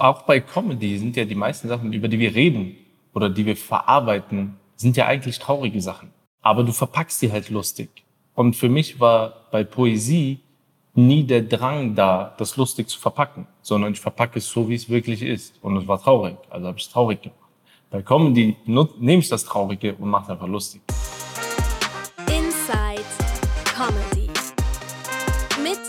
auch bei Comedy sind ja die meisten Sachen, über die wir reden oder die wir verarbeiten, sind ja eigentlich traurige Sachen. Aber du verpackst die halt lustig. Und für mich war bei Poesie nie der Drang da, das lustig zu verpacken, sondern ich verpacke es so, wie es wirklich ist. Und es war traurig, also habe ich es traurig gemacht. Bei Comedy nehme ich das Traurige und mache es einfach lustig. Inside Comedy mit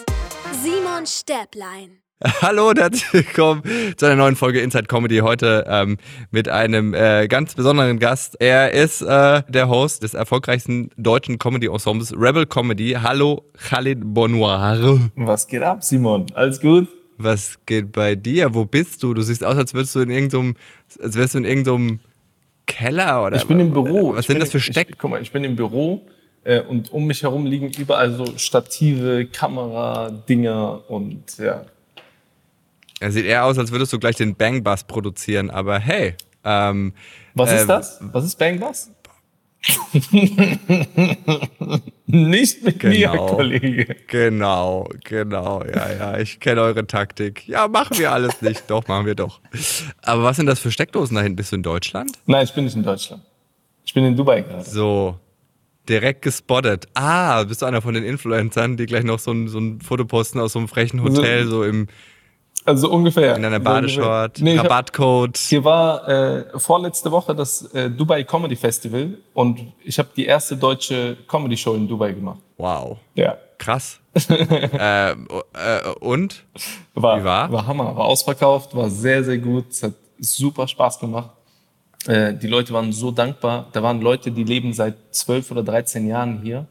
Simon Stäblein. Hallo und herzlich willkommen zu einer neuen Folge Inside Comedy. Heute ähm, mit einem äh, ganz besonderen Gast. Er ist äh, der Host des erfolgreichsten deutschen Comedy-Ensembles Rebel Comedy. Hallo, Khalid Bonoir. Was geht ab, Simon? Alles gut? Was geht bei dir? Wo bist du? Du siehst aus, als würdest du in irgendeinem, als wärst du in irgendeinem Keller oder Ich bin im Büro. Was sind das für Steck? Ich, guck mal, ich bin im Büro äh, und um mich herum liegen überall so Stative, Kamera, Dinger und ja. Er sieht eher aus, als würdest du gleich den Bang Bus produzieren, aber hey. Ähm, Was äh, ist das? Was ist Bang Bus? Nicht mit mir, Genau. Kollege. Genau, genau, ja, ja, ich kenne eure Taktik. Ja, machen wir alles nicht. Doch, machen wir doch. Aber was sind das für Steckdosen da hinten? Bist du in Deutschland? Nein, ich bin nicht in Deutschland. Ich bin in Dubai gerade. So, direkt gespottet. Ah, bist du einer von den Influencern, die gleich noch so ein, so ein Foto posten aus so einem frechen Hotel, so im, Also ungefähr. in einer Badeshort. Nee, ich hab- Rabattcode. Hier war äh, vorletzte Woche das äh, Dubai Comedy Festival und ich habe die erste deutsche Comedy Show in Dubai gemacht. Wow, Ja. krass. äh, äh, und? War, Wie war? War Hammer, war ausverkauft, war sehr, sehr gut. Es hat super Spaß gemacht. Äh, die Leute waren so dankbar. Da waren Leute, die leben seit 12 oder 13 Jahren hier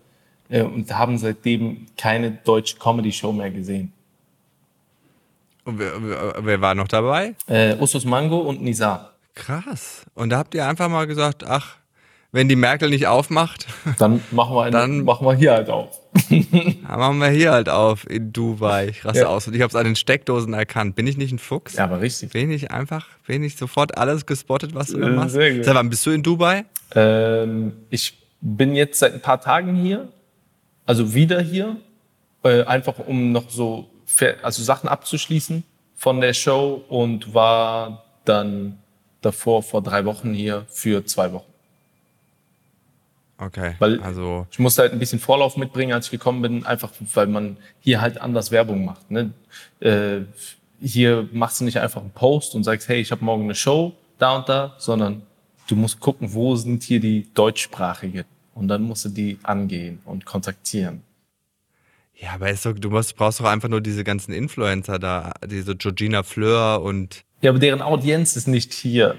äh, und haben seitdem keine deutsche Comedy-Show mehr gesehen. Und wer, wer, wer war noch dabei? Äh, Usus Mango und Nizar. Krass. Und da habt ihr einfach mal gesagt, ach, wenn die Merkel nicht aufmacht, Dann machen wir, eine, Dann- machen wir hier halt auf. dann machen wir hier halt auf in Dubai. Ich raste Ja. aus und ich habe es an den Steckdosen erkannt. Bin ich nicht ein Fuchs? Ja, aber richtig. Bin ich einfach, bin ich sofort alles gespottet, was du da Äh, machst? sehr gut. Seit wann bist du in Dubai? Ähm, ich bin jetzt seit ein paar Tagen hier, also wieder hier, äh, einfach um noch so also Sachen abzuschließen von der Show und war dann davor vor drei Wochen hier für zwei Wochen. Okay. Weil- also, Ich musste halt ein bisschen Vorlauf mitbringen, als ich gekommen bin, einfach weil man hier halt anders Werbung macht. Ne? Äh, hier machst du nicht einfach einen Post und sagst, hey, ich habe morgen eine Show da und da, sondern du musst gucken, wo sind hier die deutschsprachigen und dann musst du die angehen und kontaktieren. Ja, aber doch, du musst, brauchst doch einfach nur diese ganzen Influencer da, diese Georgina Fleur und Ja, aber deren Audienz ist nicht hier.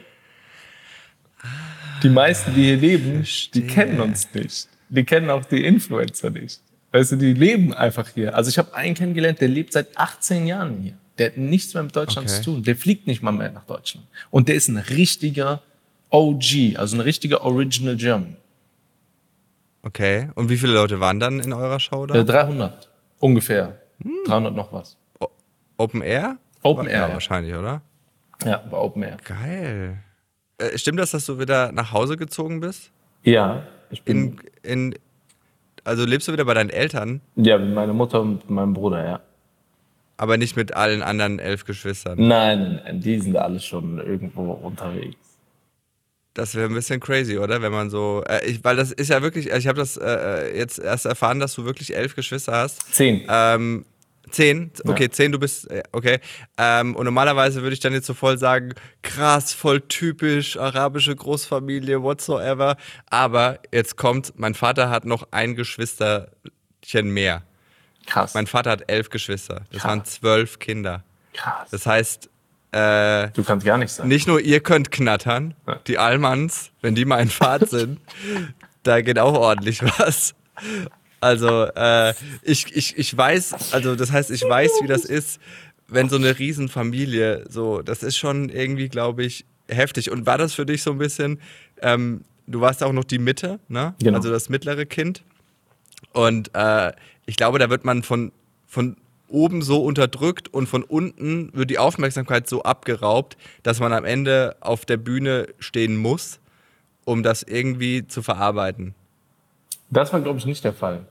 Die meisten, die hier leben, die kennen uns nicht. Die kennen auch die Influencer nicht. Weißt du, die leben einfach hier. Also ich habe einen kennengelernt, der lebt seit 18 Jahren hier. Der hat nichts mehr mit Deutschland Okay. zu tun. Der fliegt nicht mal mehr nach Deutschland. Und der ist ein richtiger OG, also ein richtiger Original German. okay. Und wie viele Leute waren dann in eurer Show da? Äh, 300 ungefähr. 300 noch was. Open Air? Open Air, ja. wahrscheinlich, oder? Ja, war Open Air. Geil. Äh, stimmt das, dass du wieder nach Hause gezogen bist? Ja, ich bin In, in, also lebst du wieder bei deinen Eltern, ja, mit meiner Mutter und meinem Bruder, ja. aber nicht mit allen anderen elf Geschwistern. Nein, die sind alle schon irgendwo unterwegs. Das wäre ein bisschen crazy, oder? Wenn man so, äh, ich, weil das ist ja wirklich, ich habe das äh, jetzt erst erfahren, dass du wirklich elf Geschwister hast. Zehn. Ähm, zehn? Okay, Ja. zehn, du bist, äh, okay. Ähm, und normalerweise würde ich dann jetzt so voll sagen, krass, voll typisch, arabische Großfamilie, whatsoever. Aber jetzt kommt, mein Vater hat noch ein Geschwisterchen mehr. Krass. Mein Vater hat elf Geschwister. Das Krass. waren zwölf Kinder. Krass. Das heißt, äh, du kannst gar nicht sagen. nicht nur ihr könnt knattern, Ja. die Allmanns, wenn die mal in Fahrt sind, da geht auch ordentlich was. Also, äh, ich, ich, ich weiß, also das heißt, ich weiß, wie das ist, wenn so eine Riesenfamilie, so, das ist schon irgendwie, glaube ich, heftig. Und war das für dich so ein bisschen, ähm, du warst auch noch die Mitte, ne? Genau. Also das mittlere Kind. Und äh, ich glaube, da wird man von, von oben so unterdrückt und von unten wird die Aufmerksamkeit so abgeraubt, dass man am Ende auf der Bühne stehen muss, um das irgendwie zu verarbeiten. Das war, glaube ich, nicht der Fall.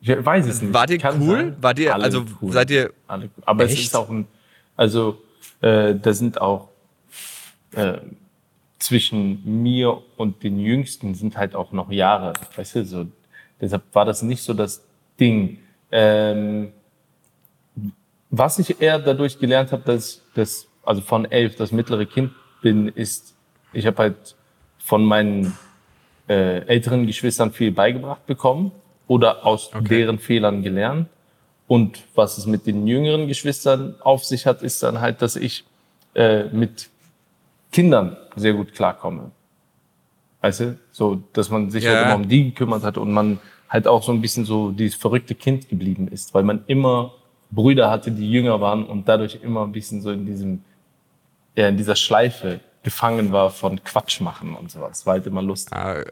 Ich weiß es nicht. Wart ihr Kann cool? sein. Wart ihr- Alle also cool. seid ihr- Alle. Aber es Echt? ist auch ein, also äh, da sind auch äh, zwischen mir und den Jüngsten sind halt auch noch Jahre, weißt du, so. Deshalb war das nicht so das Ding. Ähm, was ich eher dadurch gelernt habe, dass das also von elf das mittlere Kind bin, ist, ich habe halt von meinen äh, älteren Geschwistern viel beigebracht bekommen oder aus Okay. deren Fehlern gelernt. Und was es mit den jüngeren Geschwistern auf sich hat, ist dann halt, dass ich äh, mit Kindern sehr gut klarkomme. Weißt du? So, dass man sich Ja. auch immer um die gekümmert hat und man halt auch so ein bisschen so dieses verrückte Kind geblieben ist, weil man immer Brüder hatte, die jünger waren und dadurch immer ein bisschen so in diesem, ja, in dieser Schleife gefangen war von Quatsch machen und sowas. War halt immer lustig. Ah,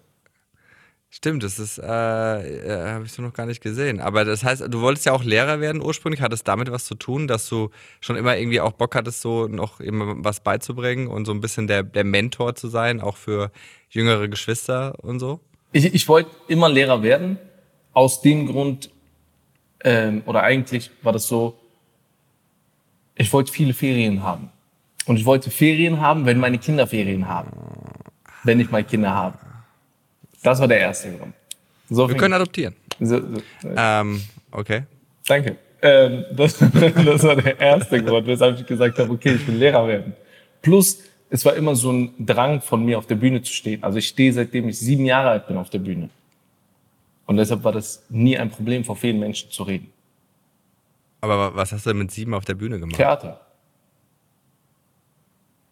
stimmt, das ist, äh, äh, habe ich so noch gar nicht gesehen. Aber das heißt, du wolltest ja auch Lehrer werden ursprünglich. Hat es damit was zu tun, dass du schon immer irgendwie auch Bock hattest, so noch immer was beizubringen und so ein bisschen der, der Mentor zu sein, auch für jüngere Geschwister und so? Ich, ich wollte immer Lehrer werden. Aus dem Grund, ähm, oder eigentlich war das so, ich wollte viele Ferien haben. Und ich wollte Ferien haben, wenn meine Kinder Ferien haben. Wenn ich mal Kinder habe. Das war der erste Grund. So Wir können adoptieren. so, so, Ähm, okay. Danke. Ähm, das, das war der erste Grund, weshalb ich gesagt habe, okay, ich will Lehrer werden. Plus, es war immer so ein Drang von mir, auf der Bühne zu stehen. Also ich stehe, seitdem ich sieben Jahre alt bin, auf der Bühne. Und deshalb war das nie ein Problem, vor vielen Menschen zu reden. Aber wa- was hast du denn mit sieben auf der Bühne gemacht? Theater.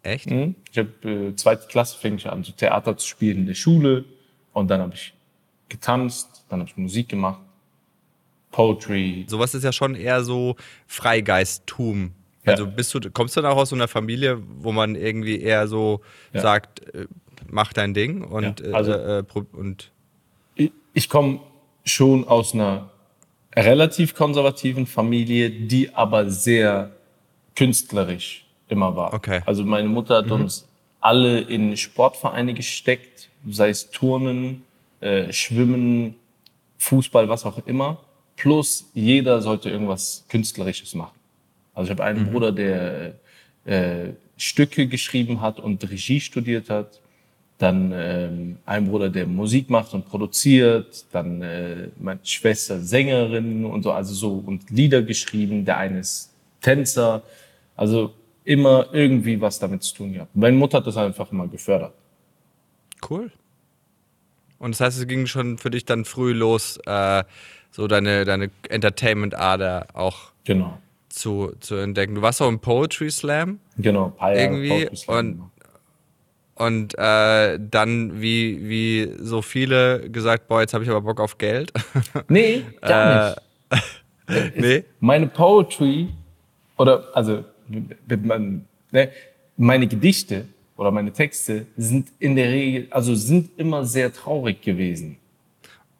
Echt? Mhm. Ich habe äh, zweite Klasse fing ich an, so Theater zu spielen in der Schule. Und dann habe ich getanzt, dann habe ich Musik gemacht, Poetry. Sowas ist ja schon eher so Freigeisttum. Ja. Also bist du, kommst du dann auch aus so einer Familie, wo man irgendwie eher so Ja. sagt, äh, mach dein Ding und, Ja, also- äh, äh, und ich, ich komme schon aus einer relativ konservativen Familie, die aber sehr künstlerisch immer war. Okay. Also meine Mutter hat uns alle in Sportvereine gesteckt, sei es Turnen, äh, Schwimmen, Fußball, was auch immer. Plus jeder sollte irgendwas Künstlerisches machen. Also ich habe einen Bruder, der äh, Stücke geschrieben hat und Regie studiert hat. Dann ähm, ein Bruder, der Musik macht und produziert. Dann äh, meine Schwester Sängerin und so, also so und Lieder geschrieben. Der eine ist Tänzer. Also immer irgendwie was damit zu tun gehabt. Meine Mutter hat das einfach immer gefördert. cool. Und das heißt, es ging schon für dich dann früh los, äh, so deine, deine Entertainment-Ader auch Genau. zu, zu entdecken. Du warst auch im Poetry Slam Genau. Jahre Irgendwie Poetry Slam und- gemacht. Und äh, dann, wie, wie so viele, gesagt, boah, jetzt habe ich aber Bock auf Geld. Nee, gar nicht. nee? meine Poetry oder also ne, meine Gedichte oder meine Texte sind in der Regel, also sind immer sehr traurig gewesen.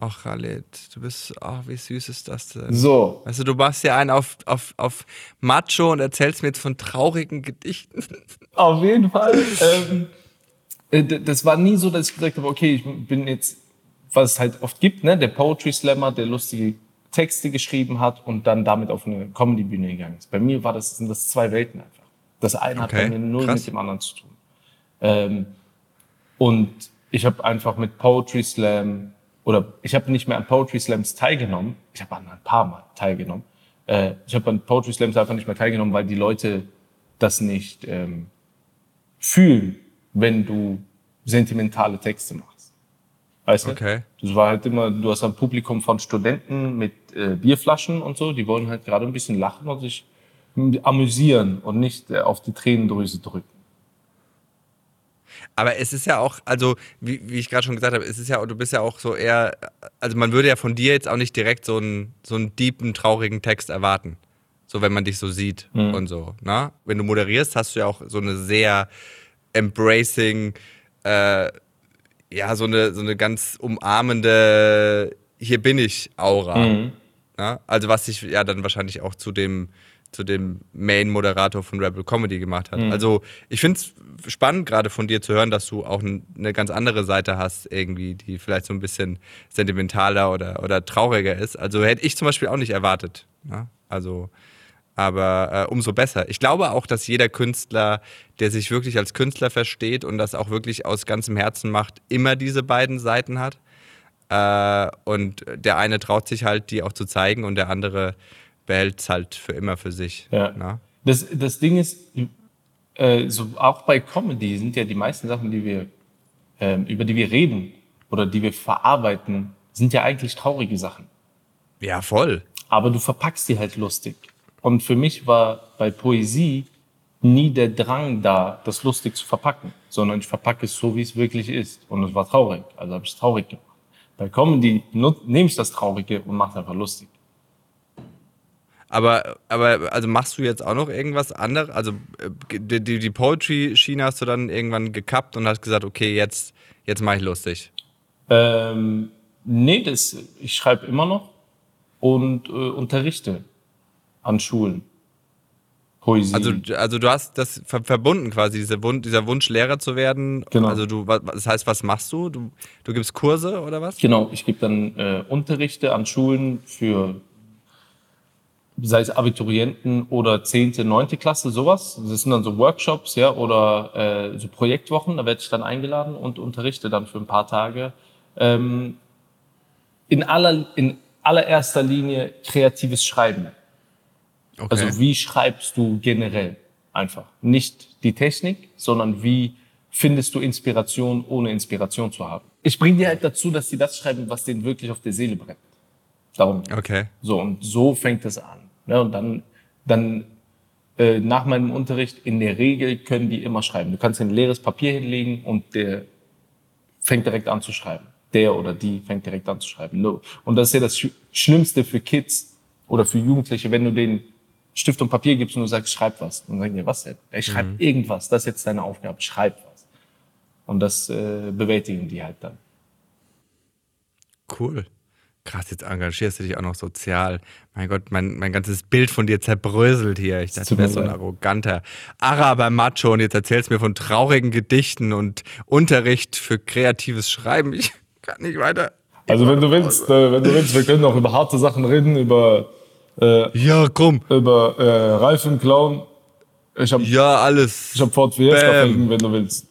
Ach, Khaled, du bist, ach, wie süß ist das denn? So, Weißt du, machst ja einen auf, auf, auf Macho und erzählst mir jetzt von traurigen Gedichten. auf jeden Fall. ähm, äh, das war nie so, dass ich gesagt habe, okay, ich bin jetzt, was es halt oft gibt, ne, der Poetry Slammer, der lustige Texte geschrieben hat und dann damit auf eine Comedy-Bühne gegangen ist. Bei mir war das, sind das zwei Welten einfach. Das eine hat Okay, bei mir null krass. mit dem anderen zu tun. Ähm, und ich habe einfach mit Poetry Slam oder ich habe nicht mehr an Poetry Slams teilgenommen. Ich habe an ein paar Mal teilgenommen. Äh, ich habe an Poetry Slams einfach nicht mehr teilgenommen, weil die Leute das nicht ähm, fühlen, wenn du sentimentale Texte machst. Weißt du? Okay. Das war halt immer, du hast ein Publikum von Studenten mit äh, Bierflaschen und so, die wollen halt gerade ein bisschen lachen und sich amüsieren und nicht äh, auf die Tränendrüse drücken. Aber es ist ja auch, also wie, wie ich gerade schon gesagt habe, es ist ja, du bist ja auch so eher, also man würde ja von dir jetzt auch nicht direkt so einen, so einen deepen, traurigen Text erwarten. So, wenn man dich so sieht und so. Ne? Wenn du moderierst, hast du ja auch so eine sehr embracing, äh, ja, so eine, so eine ganz umarmende, hier bin ich Aura. Ja? Also was sich ja dann wahrscheinlich auch zu dem, zu dem Main-Moderator von Rebel Comedy gemacht hat. Also ich finde es spannend, gerade von dir zu hören, dass du auch eine ganz andere Seite hast, irgendwie, die vielleicht so ein bisschen sentimentaler oder, oder trauriger ist. Also hätte ich zum Beispiel auch nicht erwartet. Ja? Also aber äh, umso besser. Ich glaube auch, dass jeder Künstler, der sich wirklich als Künstler versteht und das auch wirklich aus ganzem Herzen macht, immer diese beiden Seiten hat. Äh, und der eine traut sich halt, die auch zu zeigen und der andere behält es halt für immer für sich. Ja. Na? Das, das Ding ist, äh, so auch bei Comedy sind ja die meisten Sachen, die wir, ähm, über die wir reden oder die wir verarbeiten, sind ja eigentlich traurige Sachen. Ja, voll. Aber du verpackst die halt lustig. Und für mich war bei Poesie nie der Drang da, das lustig zu verpacken, sondern ich verpacke es so, wie es wirklich ist. Und es war traurig, also habe ich es traurig gemacht. Bei Comedy nehme ich das Traurige und mache es einfach lustig. Aber, aber also machst du jetzt auch noch irgendwas anderes? Also äh, die, die, die Poetry-Schiene hast du dann irgendwann gekappt und hast gesagt, okay, jetzt, jetzt mache ich lustig. Ähm, nee, das, ich schreibe immer noch und äh, unterrichte an Schulen. Poesie. Also, also du hast das ver verbunden quasi, diese Wun dieser Wunsch, Lehrer zu werden. Genau. Also du, das heißt, was machst du? Du, du gibst Kurse oder was? Genau, ich gebe dann äh, Unterrichte an Schulen für sei es Abiturienten oder zehnte, neunte Klasse, sowas. Das sind dann so Workshops, ja, oder äh, so Projektwochen, da werde ich dann eingeladen und unterrichte dann für ein paar Tage. Ähm, in, aller, in allererster Linie kreatives Schreiben. Okay. Also wie schreibst du generell einfach? Nicht die Technik, sondern wie findest du Inspiration, ohne Inspiration zu haben. Ich bringe die halt dazu, dass sie das schreiben, was denen wirklich auf der Seele brennt. Darum. Okay. So, und so fängt es an. Ne? Und dann, dann äh, nach meinem Unterricht, in der Regel können die immer schreiben. Du kannst ein leeres Papier hinlegen und der fängt direkt an zu schreiben. Der oder die fängt direkt an zu schreiben. No. Und das ist ja das Sch Schlimmste für Kids oder für Jugendliche, wenn du denen Stift und Papier gibst und du sagst, schreib was. Und dann sagen die, was denn? Ich schreib mhm. irgendwas. Das ist jetzt deine Aufgabe. Schreib was. Und das äh, bewältigen die halt dann. Cool. Krass, jetzt engagierst du dich auch noch sozial. Mein Gott, mein, mein ganzes Bild von dir zerbröselt hier. Ich dachte, du wärst so ein arroganter Araber-Macho und jetzt erzählst du mir von traurigen Gedichten und Unterricht für kreatives Schreiben. Ich kann nicht weiter. Also wenn du willst, äh, wenn du willst, wir können auch über harte Sachen reden, über äh, ja, komm. Über äh, Reifen klauen. Ich hab, ja, alles. Ich hab Ford Fiesta wenn du willst.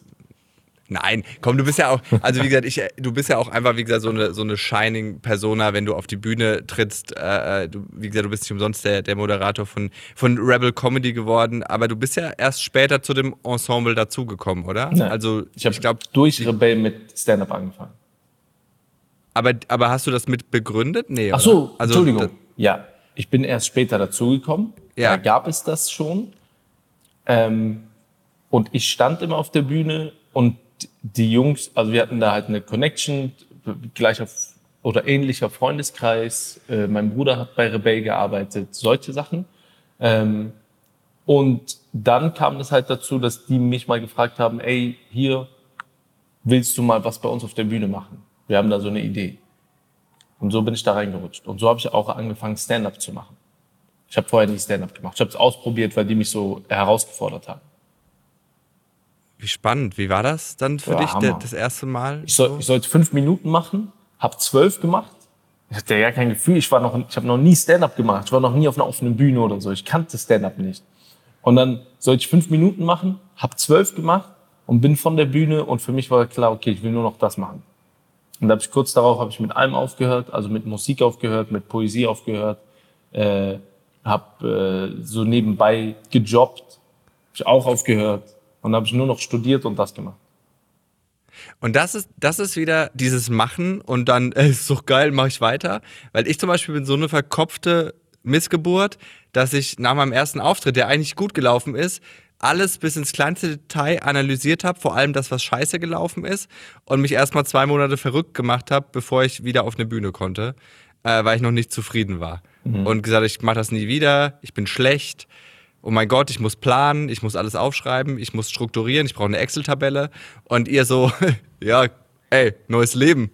Nein, komm, du bist ja auch, also wie gesagt, ich, du bist ja auch einfach, wie gesagt, so eine, so eine Shining-Persona, wenn du auf die Bühne trittst. Äh, äh, du, wie gesagt, du bist nicht umsonst der, der Moderator von, von Rebel Comedy geworden, aber du bist ja erst später zu dem Ensemble dazugekommen, oder? Nein, also ich habe glaube durch Rebel mit Stand-up angefangen. Aber, aber hast du das mit begründet? Nee. Ach so, also, Entschuldigung. Ja, ich bin erst später dazugekommen. Ja. Da gab es das schon. Ähm, und ich stand immer auf der Bühne und die Jungs, also wir hatten da halt eine Connection, gleicher oder ähnlicher Freundeskreis. Äh, mein Bruder hat bei Rebell gearbeitet, solche Sachen. Ähm, und dann kam es halt dazu, dass die mich mal gefragt haben, ey, hier willst du mal was bei uns auf der Bühne machen? Wir haben da so eine Idee. Und so bin ich da reingerutscht. Und so habe ich auch angefangen, Stand-up zu machen. Ich habe vorher nie Stand-up gemacht. Ich habe es ausprobiert, weil die mich so herausgefordert haben. Wie spannend. Wie war das dann für ja, dich der, das erste Mal? Ich, soll, ich sollte fünf Minuten machen, habe zwölf gemacht. Ich hatte ja kein Gefühl. Ich war noch, ich habe noch nie Stand-up gemacht. Ich war noch nie auf einer offenen Bühne oder so. Ich kannte Stand-up nicht. Und dann sollte ich fünf Minuten machen, habe zwölf gemacht und bin von der Bühne und für mich war klar, okay, ich will nur noch das machen. Und da habe ich kurz darauf habe ich mit allem aufgehört, also mit Musik aufgehört, mit Poesie aufgehört, äh, habe äh, so nebenbei gejobbt, habe ich auch aufgehört und habe ich nur noch studiert und das gemacht. Und das ist, das ist wieder dieses Machen und dann, ey, ist doch geil, mache ich weiter. Weil ich zum Beispiel bin so eine verkopfte Missgeburt, dass ich nach meinem ersten Auftritt, der eigentlich gut gelaufen ist, alles bis ins kleinste Detail analysiert habe, vor allem das, was scheiße gelaufen ist, und mich erstmal zwei Monate verrückt gemacht habe, bevor ich wieder auf eine Bühne konnte, äh, weil ich noch nicht zufrieden war. Mhm. Und gesagt, ich mache das nie wieder, ich bin schlecht. Oh mein Gott, ich muss planen, ich muss alles aufschreiben, ich muss strukturieren, ich brauche eine Excel-Tabelle. Und ihr so, ja, ey, neues Leben.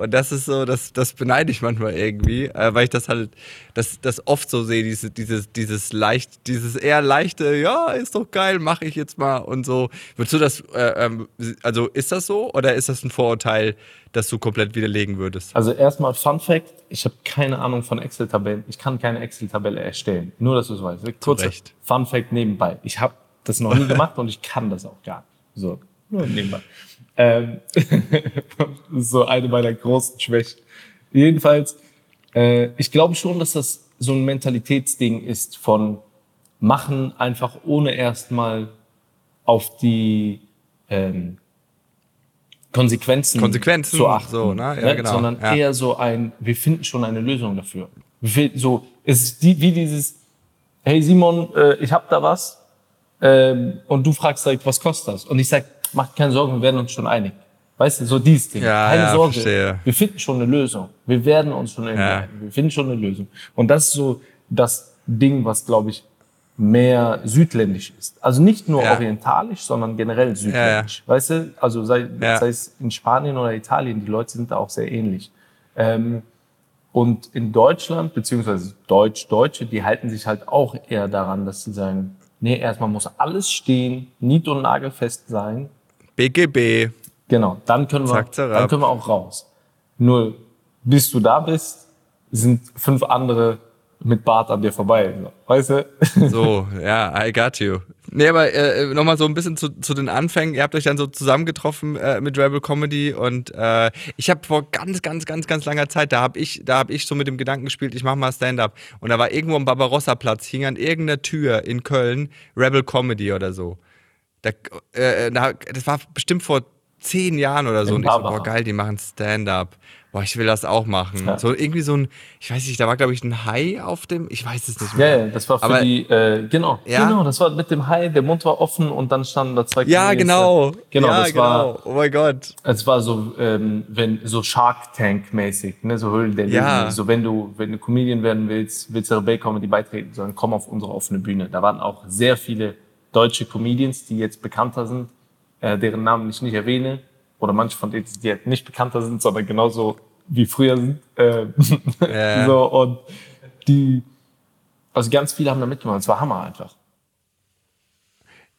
Und das ist so, das, das beneide ich manchmal irgendwie, äh, weil ich das halt, das, das oft so sehe, diese, dieses, dieses leicht, dieses eher leichte, ja, ist doch geil, mache ich jetzt mal und so. Würdest du das, äh, ähm, also ist das so oder ist das ein Vorurteil, das du komplett widerlegen würdest? Also erstmal Fun Fact, ich habe keine Ahnung von Excel-Tabellen. Ich kann keine Excel-Tabelle erstellen. Nur, dass du es weißt. Kurz. Fun Fact nebenbei. Ich habe das noch nie gemacht und ich kann das auch gar nicht. So, nur nebenbei. Ähm, das ist so eine meiner großen Schwächen. Jedenfalls, äh, ich glaube schon, dass das so ein Mentalitätsding ist von machen einfach ohne erstmal auf die ähm, Konsequenzen, Konsequenzen, zu achten, so, ne? Ja, genau, sondern ja. eher so ein, wir finden schon eine Lösung dafür. So, es ist die, wie dieses, hey Simon, äh, ich hab da was ähm, und du fragst direkt, was kostet das? Und ich sag, mach keine Sorgen, wir werden uns schon einig. Weißt du, so dieses Ding. Ja, keine ja, Sorge, verstehe. wir finden schon eine Lösung. Wir werden uns schon irgendwie Ja. einigen. Wir finden schon eine Lösung. Und das ist so das Ding, was, glaube ich, mehr südländisch ist. Also nicht nur Ja. orientalisch, sondern generell südländisch. Weißt du, also sei, Ja. sei es in Spanien oder Italien, die Leute sind da auch sehr ähnlich. Ähm, und in Deutschland, beziehungsweise Deutsch-Deutsche, die halten sich halt auch eher daran, dass sie sagen, nee, erstmal muss alles stehen, nied- und nagelfest sein. BGB. Genau, dann können wir, Zack, dann können wir auch raus. Nur bis du da bist, sind fünf andere mit Bart an dir vorbei. Weißt du? So, ja, I got you. Nee, aber äh, nochmal so ein bisschen zu, zu den Anfängen. Ihr habt euch dann so zusammengetroffen äh, mit Rebel Comedy und äh, ich habe vor ganz, ganz, ganz, ganz langer Zeit, da habe ich, da habe ich so mit dem Gedanken gespielt, ich mache mal Stand-up. Und da war irgendwo am Barbarossa-Platz, hing an irgendeiner Tür in Köln Rebel Comedy oder so. Da, äh, da, das war bestimmt vor zehn Jahren oder so. In und ich so, boah, geil, die machen Stand-up. Boah, ich will das auch machen. Ja. So irgendwie so ein, ich weiß nicht, da war, glaube ich, ein Hai auf dem, ich weiß es nicht mehr. Ja, das war für Aber- die, äh, genau, Ja? genau, das war mit dem Hai, der Mund war offen und dann standen da zwei Ja, Comedians genau. Genau, ja, das war, genau. Oh mein Gott. es war so, ähm, wenn, so Shark Tank mäßig, ne, so Höhlen der. Ja. So, wenn du, wenn du Comedian werden willst, willst du Rebell Comedy beitreten, sondern komm auf unsere offene Bühne. Da waren auch sehr viele deutsche Comedians, die jetzt bekannter sind, äh, deren Namen ich nicht erwähne, oder manche von denen, die halt nicht bekannter sind, sondern genauso wie früher sind. Äh, Ja. so, und die, also ganz viele haben da mitgemacht. Es war Hammer einfach.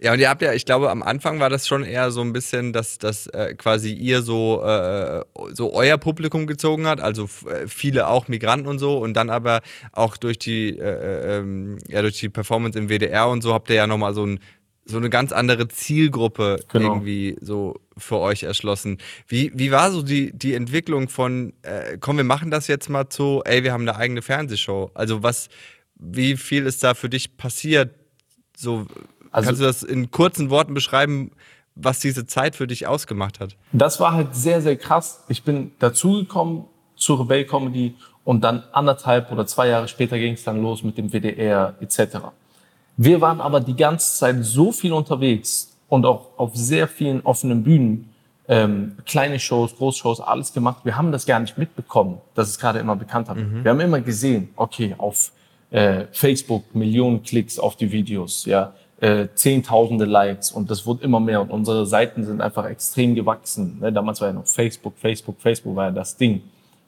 Ja, und ihr habt ja, ich glaube, am Anfang war das schon eher so ein bisschen, dass, dass äh, quasi ihr so, äh, so euer Publikum gezogen hat, also äh, viele auch Migranten und so, und dann aber auch durch die, äh, ähm, ja, durch die Performance im WDR und so habt ihr ja nochmal so, ein, so eine ganz andere Zielgruppe Genau. irgendwie so für euch erschlossen. Wie, wie war so die, die Entwicklung von, äh, komm, wir machen das jetzt mal zu, ey, wir haben eine eigene Fernsehshow? Also was, wie viel ist da für dich passiert? So, Also- kannst du das in kurzen Worten beschreiben, was diese Zeit für dich ausgemacht hat? Das war halt sehr, sehr krass. Ich bin dazugekommen zur Rebell Comedy und dann anderthalb oder zwei Jahre später ging es dann los mit dem WDR etc. Wir waren aber die ganze Zeit so viel unterwegs und auch auf sehr vielen offenen Bühnen, ähm, kleine Shows, Großshows, alles gemacht. Wir haben das gar nicht mitbekommen, dass es gerade immer bekannter wird. Wir haben immer gesehen, okay, auf äh, Facebook Millionen Klicks auf die Videos, ja, äh, Zehntausende Likes und das wurde immer mehr und unsere Seiten sind einfach extrem gewachsen. Ne? Damals war ja noch Facebook, Facebook, Facebook war ja das Ding.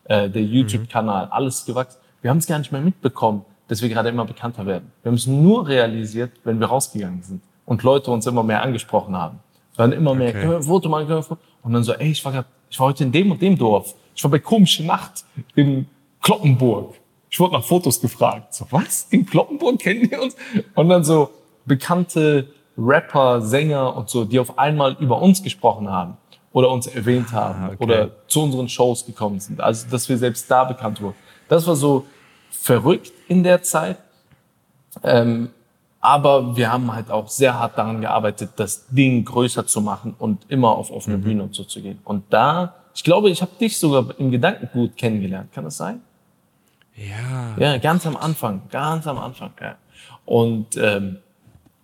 Äh, der YouTube-Kanal, alles gewachsen. Wir haben es gar nicht mehr mitbekommen, dass wir gerade immer bekannter werden. Wir haben es nur realisiert, wenn wir rausgegangen sind und Leute uns immer mehr angesprochen haben. Dann immer mehr, Okay. Foto Foto? Und dann so, ey, ich war, grad, ich war heute in dem und dem Dorf. Ich war bei komische Nacht in Kloppenburg. Ich wurde nach Fotos gefragt. So, was? In Kloppenburg kennen wir uns? Und dann so bekannte Rapper, Sänger und so, die auf einmal über uns gesprochen haben oder uns erwähnt haben okay. oder zu unseren Shows gekommen sind. Also, dass wir selbst da bekannt wurden. Das war so verrückt in der Zeit. Ähm, aber wir haben halt auch sehr hart daran gearbeitet, das Ding größer zu machen und immer auf offene Bühne und so zu gehen. Und da, ich glaube, ich habe dich sogar im Gedankengut kennengelernt. Kann das sein? Ja. Ja, ganz am Anfang, ganz am Anfang. Ja. Und ähm,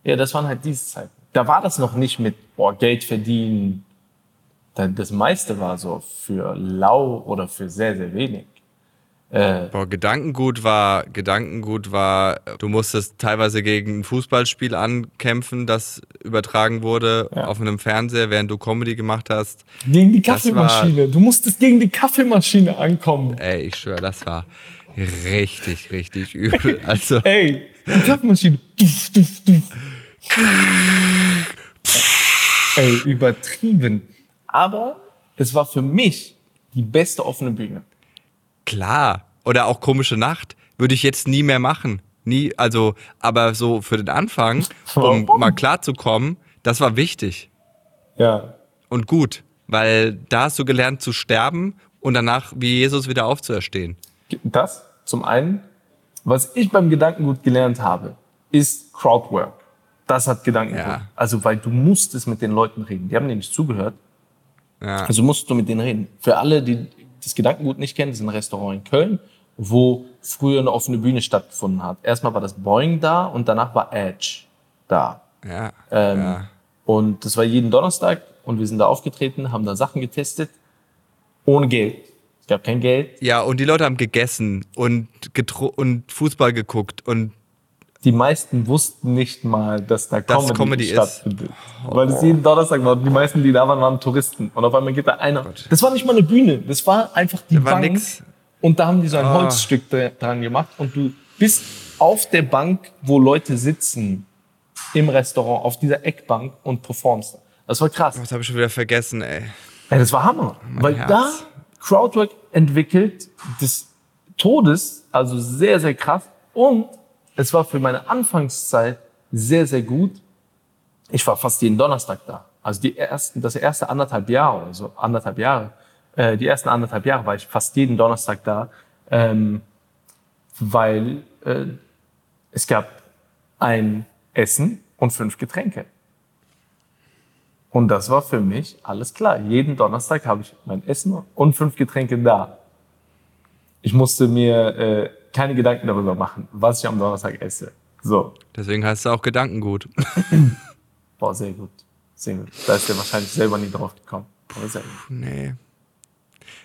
ja, das waren halt diese Zeiten. Da war das noch nicht mit boah, Geld verdienen. Da- Das meiste war so für lau oder für sehr, sehr wenig. Äh, Boah, Gedankengut war, Gedankengut war, du musstest teilweise gegen ein Fußballspiel ankämpfen, das übertragen wurde Ja. auf einem Fernseher, während du Comedy gemacht hast. gegen die Kaffeemaschine. Du musstest gegen die Kaffeemaschine ankommen. Ey, ich schwöre, das war richtig, richtig übel. Also, Ey, die Kaffeemaschine. Ey, übertrieben. Aber es war für mich die beste offene Bühne. klar. Oder auch komische Nacht würde ich jetzt nie mehr machen. Nie, also, aber so für den Anfang, um Warum? mal klarzukommen, das war wichtig Ja. und gut, weil da hast du gelernt zu sterben und danach wie Jesus wieder aufzuerstehen. Das zum einen. Was ich beim Gedankengut gelernt habe, ist Crowdwork. Das hat Gedankengut. Ja. Also, weil du musstest mit den Leuten reden. Die haben dir nicht zugehört. Ja. Also musst du mit denen reden. Für alle, die das Gedankengut nicht kennen, das ist ein Restaurant in Köln, wo früher eine offene Bühne stattgefunden hat. Erstmal war das Boeing da und danach war Edge da. Ja. Ähm, ja. Und das war jeden Donnerstag und wir sind da aufgetreten, haben da Sachen getestet, ohne Geld. Es gab kein Geld. Ja, und die Leute haben gegessen und, und Fußball geguckt und Die meisten wussten nicht mal, dass da Dass Comedy, stattfindet. Weil es jeden Donnerstag war. Und die meisten, die da waren, waren Touristen. Und auf einmal geht da einer. Gott. Das war nicht mal eine Bühne. Das war einfach die Da Bank. nix. Und da haben die so ein Ah. Holzstück dra- dran gemacht. Und du bist auf der Bank, wo Leute sitzen, im Restaurant, auf dieser Eckbank und performst. Das war krass. was habe ich schon wieder vergessen, ey. Ja, das war Hammer. Weil Herz. da Crowdwork entwickelt des Todes, also sehr, sehr krass. Und es war für meine Anfangszeit sehr, sehr gut. Ich war fast jeden Donnerstag da. Also die ersten, das erste anderthalb Jahre, also anderthalb Jahre, äh, die ersten anderthalb Jahre war ich fast jeden Donnerstag da, ähm, weil äh, es gab ein Essen und fünf Getränke. Und das war für mich alles klar. Jeden Donnerstag habe ich mein Essen und fünf Getränke da. Ich musste mir äh, keine Gedanken darüber machen, was ich am Donnerstag esse. So, Deswegen heißt es auch Gedankengut. boah, sehr gut. Sehr gut. Da ist er wahrscheinlich selber nie drauf gekommen. Aber sehr gut. Nee.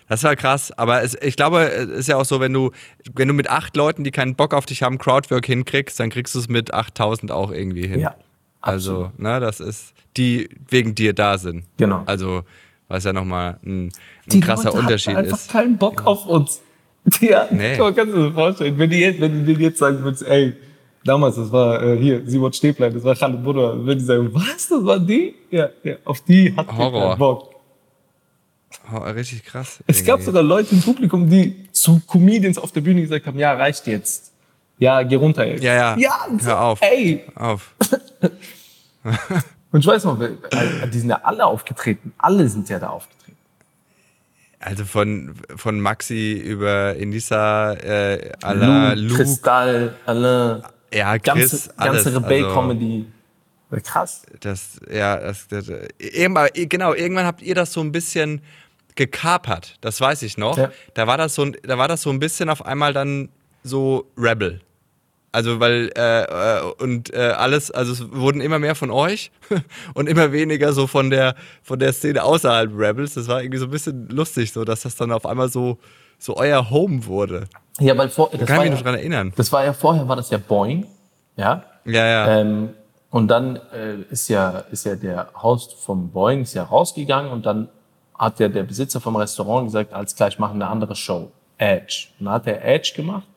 Das war krass, aber es, ich glaube, es ist ja auch so, wenn du, wenn du mit acht Leuten, die keinen Bock auf dich haben, Crowdwork hinkriegst, dann kriegst du es mit 8000 auch irgendwie hin. Ja, Also, ne, das ist, die wegen dir da sind. Genau. Also, was ja nochmal ein, ein Die krasser Leute Unterschied einfach ist. keinen Bock auf uns. Ja, Nee. nee. kannst du dir vorstellen. Wenn du jetzt, wenn dir jetzt sagen würdest, ey, damals, das war äh, hier, Simon Stäblein, das war Khaled Buddha, würden die sagen, was, das war die? Ja, ja auf die hat Horror. Bock. Oh, richtig krass. Es gab sogar Leute im Publikum, die zu Comedians auf der Bühne gesagt haben, ja, reicht jetzt. Ja, geh runter jetzt. Ja, ja. Ja, Hör auf. ey. Auf. Und ich weiß noch, die sind ja alle aufgetreten. Alle sind ja da aufgetreten. Also von, von Maxi über Enisa, äh, Alain, Luke, Luke, Kristall, Alain, ja, Chris, ganze, alles. ganze also- Rebell-Comedy. Krass. Das, ja, das, das, irgendwann, genau, irgendwann habt ihr das so ein bisschen gekapert, das weiß ich noch. Ja. Da, war das so, da war das so ein bisschen auf einmal dann so Rebel. Also, weil, äh, äh, und äh, alles, also es wurden immer mehr von euch und immer weniger so von der, von der Szene außerhalb Rebels. Das war irgendwie so ein bisschen lustig, so, dass das dann auf einmal so, so euer Home wurde. Ja, weil vor, das, Kann ich ja, mich noch dran erinnern. das war ja vorher, war das ja Boeing. Ja. Ja, ja. Ähm, und dann äh, ist ja ist ja der Host vom Boeing ist ja rausgegangen und dann hat ja der Besitzer vom Restaurant gesagt, alles klar, ich mache eine andere Show, Edge. Und dann hat er Edge gemacht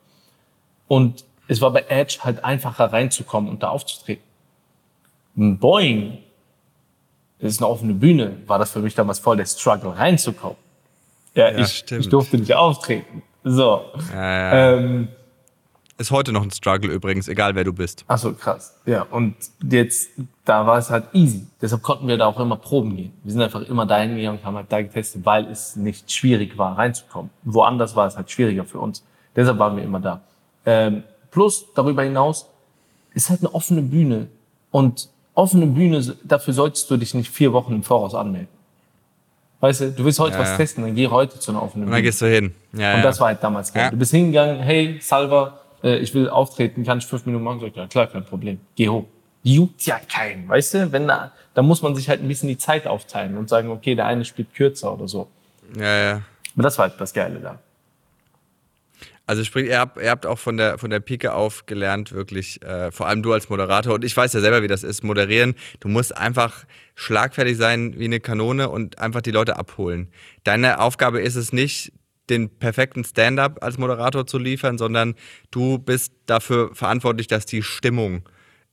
und es war bei Edge halt einfacher reinzukommen und da aufzutreten. Ein Boeing das ist eine offene Bühne, war das für mich damals voll der Struggle reinzukommen. Ja, Ja, ich, ich durfte nicht auftreten. So. ja, ja. Ähm, Ist heute noch ein Struggle übrigens, egal wer du bist. Ach so, krass. Ja, und jetzt, da war es halt easy. Deshalb konnten wir da auch immer proben gehen. Wir sind einfach immer dahin gegangen und haben halt da getestet, weil es nicht schwierig war, reinzukommen. Woanders war es halt schwieriger für uns. Deshalb waren wir immer da. Ähm, plus, darüber hinaus, ist halt eine offene Bühne. Und offene Bühne, dafür solltest du dich nicht vier Wochen im Voraus anmelden. Weißt du, du willst heute Ja, was ja. testen, dann geh heute zu einer offenen Und dann Bühne. gehst du hin. Ja, Und das war halt damals geil. Du bist hingegangen, hey, Salva, äh, ich will auftreten, kann ich fünf Minuten machen? Sag ich, ja klar, kein Problem. Geh hoch. Juckt ja keinen, weißt du? Wenn da, da muss man sich halt ein bisschen die Zeit aufteilen und sagen, okay, der eine spielt kürzer oder so. ja, ja. Aber das war halt das Geile da. Also sprich, ihr habt, ihr habt auch von der, von der Pike auf gelernt, wirklich, äh, vor allem du als Moderator, und ich weiß ja selber, wie das ist, moderieren. Du musst einfach schlagfertig sein wie eine Kanone und einfach die Leute abholen. Deine Aufgabe ist es nicht, den perfekten Stand-up als Moderator zu liefern, sondern du bist dafür verantwortlich, dass die Stimmung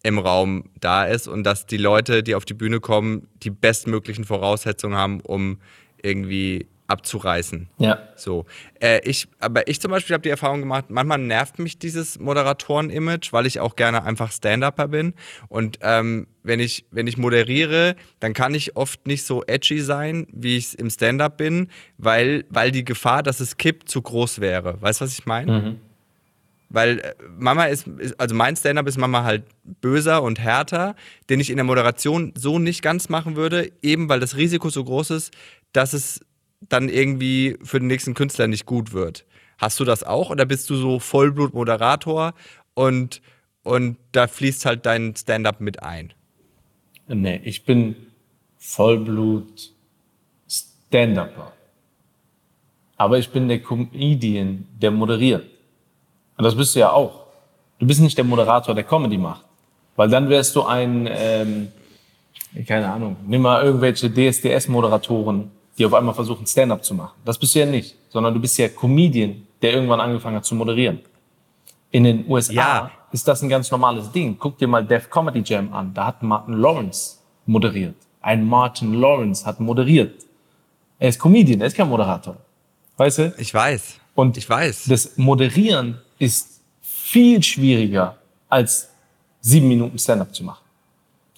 im Raum da ist und dass die Leute, die auf die Bühne kommen, die bestmöglichen Voraussetzungen haben, um irgendwie abzureißen. Ja. So. Äh, ich, aber ich zum Beispiel habe die Erfahrung gemacht, manchmal nervt mich dieses Moderatoren-Image, weil ich auch gerne einfach Stand-Upper bin. Und ähm, wenn, ich, wenn ich moderiere, dann kann ich oft nicht so edgy sein, wie ich es im Stand-Up bin, weil, weil die Gefahr, dass es kippt, zu groß wäre. Weißt du, was ich meine? Mhm. Weil äh, Mama ist, ist also mein Stand-up ist Mama halt böser und härter, den ich in der Moderation so nicht ganz machen würde, eben weil das Risiko so groß ist, dass es dann irgendwie für den nächsten Künstler nicht gut wird. Hast du das auch oder bist du so Vollblut-Moderator und, und da fließt halt dein Stand-up mit ein? Nee, ich bin Vollblut Stand-Upper. Aber ich bin der Comedian, der moderiert. Und das bist du ja auch. Du bist nicht der Moderator, der Comedy macht. Weil dann wärst du ein, ähm, keine Ahnung, nimm mal irgendwelche DSDS-Moderatoren, die auf einmal versuchen, Stand-up zu machen. Das bist du ja nicht, sondern du bist ja Comedian, der irgendwann angefangen hat zu moderieren. In den USA Ja. ist das ein ganz normales Ding. Guck dir mal Def Comedy Jam an. Da hat Martin Lawrence moderiert. Ein Martin Lawrence hat moderiert. Er ist Comedian, er ist kein Moderator. Weißt du? Ich weiß. Und Ich weiß. das Moderieren ist viel schwieriger als sieben Minuten Stand-up zu machen.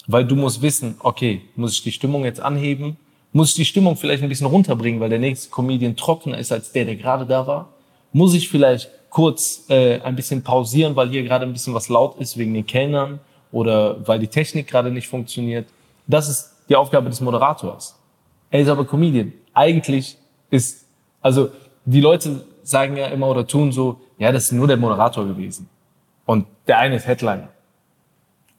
Weil du musst wissen, okay, muss ich die Stimmung jetzt anheben? Muss ich die Stimmung vielleicht ein bisschen runterbringen, weil der nächste Comedian trockener ist als der, der gerade da war? Muss ich vielleicht kurz äh, ein bisschen pausieren, weil hier gerade ein bisschen was laut ist wegen den Kellnern oder weil die Technik gerade nicht funktioniert? Das ist die Aufgabe des Moderators. Er ist aber Comedian. Eigentlich ist, also die Leute sagen ja immer oder tun so, ja, das ist nur der Moderator gewesen. Und der eine ist Headliner.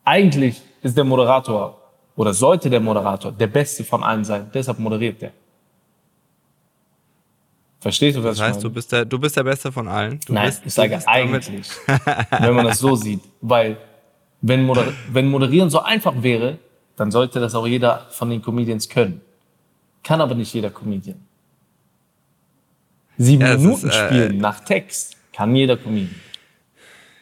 Eigentlich ist der Moderator oder sollte der Moderator der Beste von allen sein. Deshalb moderiert der. Verstehst du, was Das heißt, ich du meine? bist der, du bist der Beste von allen. Du Nein, bist, ich du sage eigentlich, wenn man das so sieht. Weil, wenn, Moder wenn Moderieren so einfach wäre, dann sollte das auch jeder von den Comedians können. Kann aber nicht jeder Comedian. Sieben Ja, Minuten ist, äh, spielen nach Text kann jeder Comedian.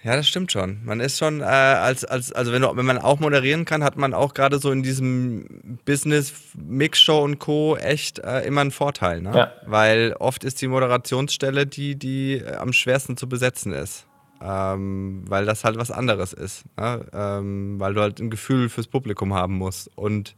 Ja, das stimmt schon. Man ist schon, äh, als, als, also wenn, du, wenn man auch moderieren kann, hat man auch gerade so in diesem Business, Mixshow und Co. echt äh, immer einen Vorteil, ne? Ja. Weil oft ist die Moderationsstelle die, die äh, am schwersten zu besetzen ist. Ähm, weil das halt was anderes ist. Ne? Ähm, weil du halt ein Gefühl fürs Publikum haben musst und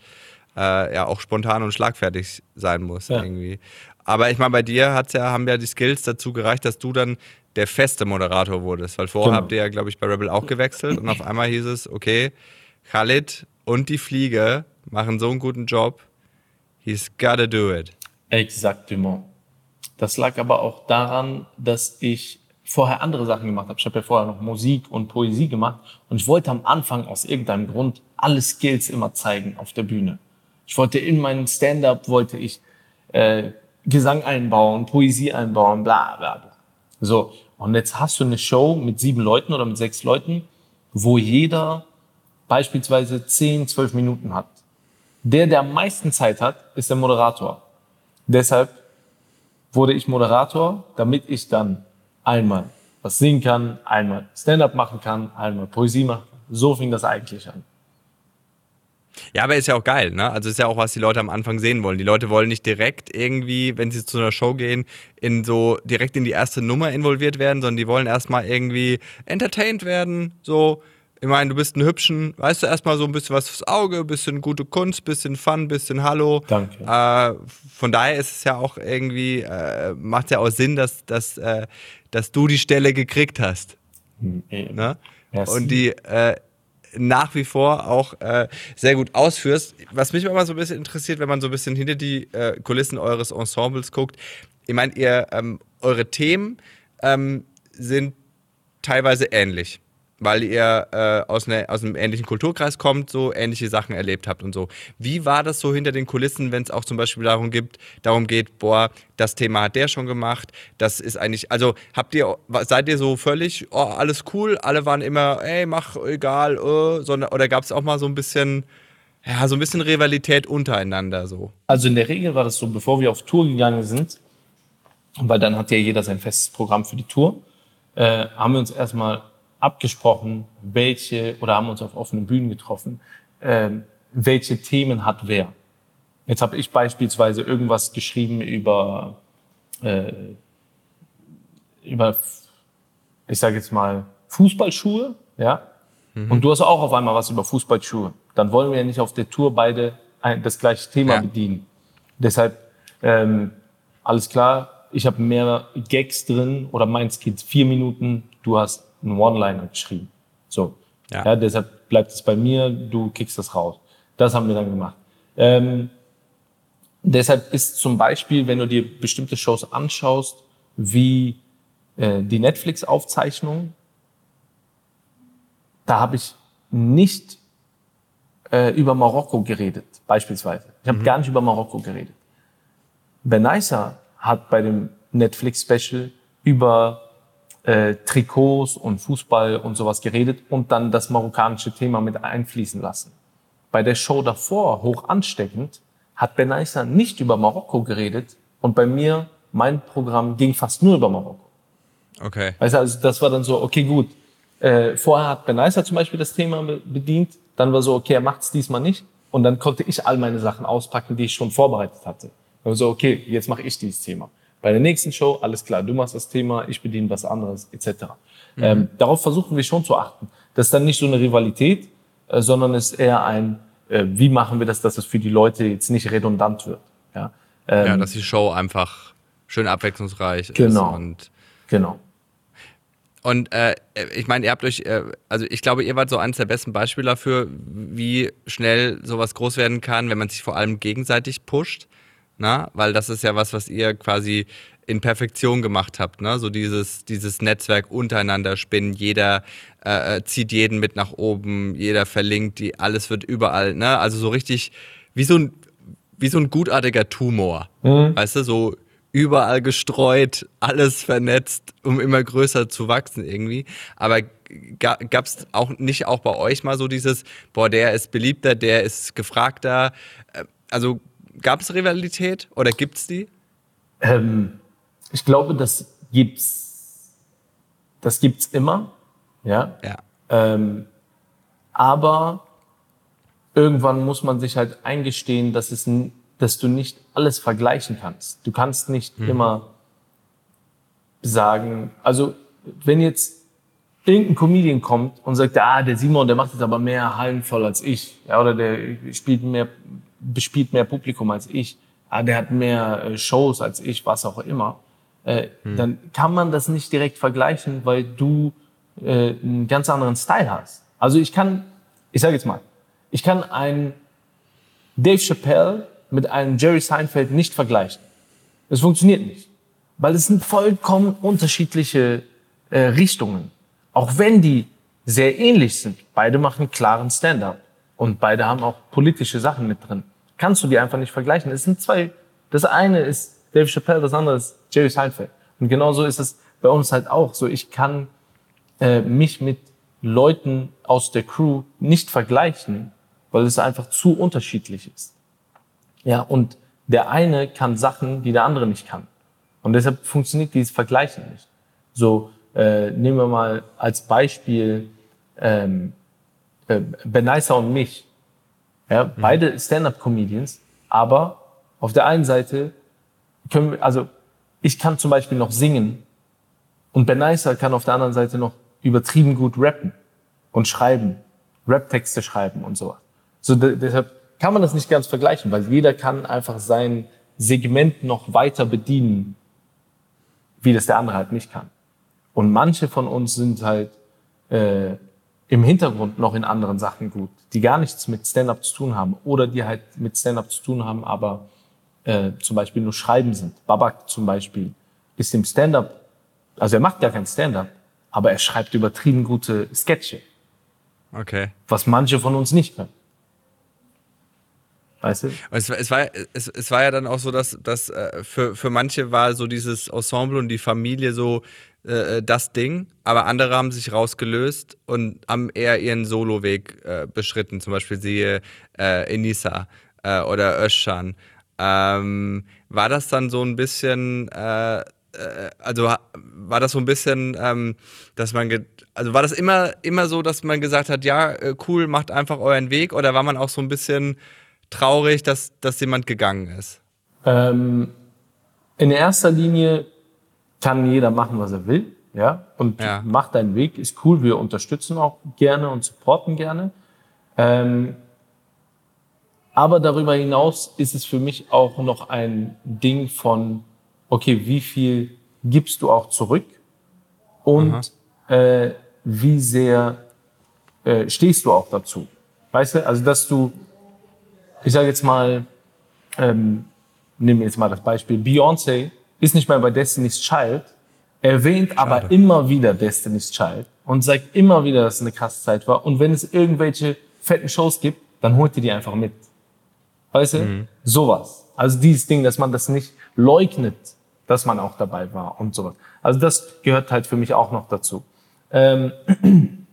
äh, ja auch spontan und schlagfertig sein musst Ja. irgendwie. Aber ich meine, bei dir hat's ja, haben ja die Skills dazu gereicht, dass du dann der feste Moderator wurdest. Weil vorher Genau. habt ihr ja, glaube ich, bei Rebel auch gewechselt und auf einmal hieß es, okay, Khalid und die Fliege machen so einen guten Job, he's gotta do it. Exactement. Das lag aber auch daran, dass ich vorher andere Sachen gemacht habe. Ich habe ja vorher noch Musik und Poesie gemacht und ich wollte am Anfang aus irgendeinem Grund alle Skills immer zeigen auf der Bühne. Ich wollte in meinen Stand-up wollte ich äh, Gesang einbauen, Poesie einbauen, bla bla bla. So, und jetzt hast du eine Show mit sieben Leuten oder mit sechs Leuten, wo jeder beispielsweise 10, 12 Minuten hat. Der, der am meisten Zeit hat, ist der Moderator. Deshalb wurde ich Moderator, damit ich dann einmal was singen kann, einmal Stand-up machen kann, einmal Poesie machen kann. So fing das eigentlich an. Ja, aber ist ja auch geil, ne? Also ist ja auch, was die Leute am Anfang sehen wollen. Die Leute wollen nicht direkt irgendwie, wenn sie zu einer Show gehen, in so direkt in die erste Nummer involviert werden, sondern die wollen erstmal irgendwie entertained werden. So, ich meine, du bist ein Hübschen, weißt du, erstmal so ein bisschen was fürs Auge, bisschen gute Kunst, bisschen Fun, bisschen Hallo. Danke. Äh, von daher ist es ja auch irgendwie, äh, macht ja auch Sinn, dass, dass, äh, dass du die Stelle gekriegt hast. Ne? Merci. Und die äh, nach wie vor auch äh, sehr gut ausführst. Was mich immer so ein bisschen interessiert, wenn man so ein bisschen hinter die äh, Kulissen eures Ensembles guckt. Ich meine, ihr, ähm, eure Themen ähm, sind teilweise ähnlich. Weil ihr äh, aus, ne, aus einem ähnlichen Kulturkreis kommt, so ähnliche Sachen erlebt habt und so. Wie war das so hinter den Kulissen, wenn es auch zum Beispiel darum, gibt, darum geht, boah, das Thema hat der schon gemacht, das ist eigentlich, also habt ihr, seid ihr so völlig, oh, alles cool, alle waren immer, ey, mach, egal, äh, sondern, oder gab es auch mal so ein bisschen, ja, so ein bisschen Rivalität untereinander so? Also in der Regel war das so, bevor wir auf Tour gegangen sind, weil dann hat ja jeder sein festes Programm für die Tour, äh, haben wir uns erstmal abgesprochen, welche, oder haben uns auf offenen Bühnen getroffen, äh, welche Themen hat wer. Jetzt habe ich beispielsweise irgendwas geschrieben über, äh, über ich sage jetzt mal, Fußballschuhe, ja, mhm. und du hast auch auf einmal was über Fußballschuhe. Dann wollen wir ja nicht auf der Tour beide ein, das gleiche Thema ja. bedienen. Deshalb, ähm, alles klar, ich habe mehr Gags drin oder meins geht vier Minuten, du hast einen One-Liner geschrieben. So. Ja. ja. deshalb bleibt es bei mir, du kickst das raus. Das haben wir dann gemacht. Ähm, deshalb ist zum Beispiel, wenn du dir bestimmte Shows anschaust, wie äh, die Netflix-Aufzeichnung, da habe ich nicht äh, über Marokko geredet, beispielsweise. Ich habe mhm. gar nicht über Marokko geredet. Benaisa hat bei dem Netflix-Special über äh, Trikots und Fußball und sowas geredet und dann das marokkanische Thema mit einfließen lassen. Bei der Show davor, hoch ansteckend, hat Benaisa nicht über Marokko geredet und bei mir, mein Programm ging fast nur über Marokko. Okay. Weißt du, also das war dann so, okay, gut. Äh, vorher hat Benaisa zum Beispiel das Thema bedient, dann war so, okay, er macht es diesmal nicht und dann konnte ich all meine Sachen auspacken, die ich schon vorbereitet hatte. Dann war so, okay, jetzt mache ich dieses Thema. Bei der nächsten Show, alles klar, du machst das Thema, ich bediene was anderes, etc. Mhm. Ähm, darauf versuchen wir schon zu achten. Das ist dann nicht so eine Rivalität, äh, sondern ist eher ein, äh, wie machen wir das, dass es für die Leute jetzt nicht redundant wird. Ja, ähm, ja dass die Show einfach schön abwechslungsreich genau, ist. Und genau. Und äh, ich meine, ihr habt euch, äh, also ich glaube, ihr wart so eines der besten Beispiele dafür, wie schnell sowas groß werden kann, wenn man sich vor allem gegenseitig pusht na? Weil das ist ja was, was ihr quasi in Perfektion gemacht habt, ne? So dieses, dieses Netzwerk untereinander spinnen, jeder äh, äh, zieht jeden mit nach oben, jeder verlinkt, die, alles wird überall, ne? Also so richtig wie so ein, wie so ein gutartiger Tumor. Mhm. Weißt du, so überall gestreut, alles vernetzt, um immer größer zu wachsen irgendwie. Aber gab es auch nicht auch bei euch mal so dieses, boah, der ist beliebter, der ist gefragter. Äh, also Gab es Rivalität oder gibt es die? Ähm, ich glaube, das gibt's, das gibt's immer, ja. ja. Ähm, aber irgendwann muss man sich halt eingestehen, dass es, dass du nicht alles vergleichen kannst. Du kannst nicht hm. immer sagen, also wenn jetzt irgendein Comedian kommt und sagt, ah, der Simon, der macht jetzt aber mehr Hallen voll als ich, ja, oder der spielt mehr bespielt mehr Publikum als ich, ah, der hat mehr äh, Shows als ich, was auch immer, äh, hm. dann kann man das nicht direkt vergleichen, weil du äh, einen ganz anderen Style hast. Also ich kann, ich sage jetzt mal, ich kann einen Dave Chappelle mit einem Jerry Seinfeld nicht vergleichen. Das funktioniert nicht, weil es sind vollkommen unterschiedliche äh, Richtungen. Auch wenn die sehr ähnlich sind. Beide machen klaren Stand-up. Und beide haben auch politische Sachen mit drin. Kannst du die einfach nicht vergleichen. Es sind zwei, das eine ist Dave Chappelle, das andere ist Jerry Seinfeld. Und genauso ist es bei uns halt auch so. Ich kann äh, mich mit Leuten aus der Crew nicht vergleichen, weil es einfach zu unterschiedlich ist. Ja, und der eine kann Sachen, die der andere nicht kann. Und deshalb funktioniert dieses Vergleichen nicht. So, äh, nehmen wir mal als Beispiel ähm, äh, Benaisa und mich. Ja, mhm. Beide Stand-up-Comedians, aber auf der einen Seite können wir, also ich kann zum Beispiel noch singen und Benaisa kann auf der anderen Seite noch übertrieben gut rappen und schreiben, Rap-Texte schreiben und so. So deshalb kann man das nicht ganz vergleichen, weil jeder kann einfach sein Segment noch weiter bedienen, wie das der andere halt nicht kann. Und manche von uns sind halt äh, im Hintergrund noch in anderen Sachen gut, die gar nichts mit Stand-up zu tun haben oder die halt mit Stand-up zu tun haben, aber äh, zum Beispiel nur Schreiben sind. Babak zum Beispiel ist im Stand-up, also er macht gar kein Stand-up, aber er schreibt übertrieben gute Sketche, Okay. was manche von uns nicht können. Weißt du? Es, war- es, war, es, es war ja dann auch so, dass, dass äh, für, für manche war so dieses Ensemble und die Familie so äh, das Ding, aber andere haben sich rausgelöst und haben eher ihren Soloweg äh, beschritten. Zum Beispiel siehe äh, Enisa äh, oder Özcan. Ähm, war das dann so ein bisschen, äh, äh, also war das so ein bisschen, ähm, dass man, also war das immer, immer so, dass man gesagt hat, ja, äh, cool, macht einfach euren Weg oder war man auch so ein bisschen traurig, dass, dass jemand gegangen ist? Ähm, in erster Linie kann jeder machen, was er will, ja, und Ja. macht deinen Weg, ist cool. Wir unterstützen auch gerne und supporten gerne. Ähm, aber darüber hinaus ist es für mich auch noch ein Ding von, okay, wie viel gibst du auch zurück und äh, wie sehr äh, stehst du auch dazu? Weißt du, also dass du, ich sage jetzt mal, ähm, nehmen wir jetzt mal das Beispiel, Beyoncé ist nicht mehr bei Destiny's Child, erwähnt aber immer wieder Destiny's Child und sagt immer wieder, dass es eine krasse Zeit war. Und wenn es irgendwelche fetten Shows gibt, dann holt ihr die einfach mit. Weißt du? Sowas. Also dieses Ding, dass man das nicht leugnet, dass man auch dabei war und sowas. Also das gehört halt für mich auch noch dazu. Ähm,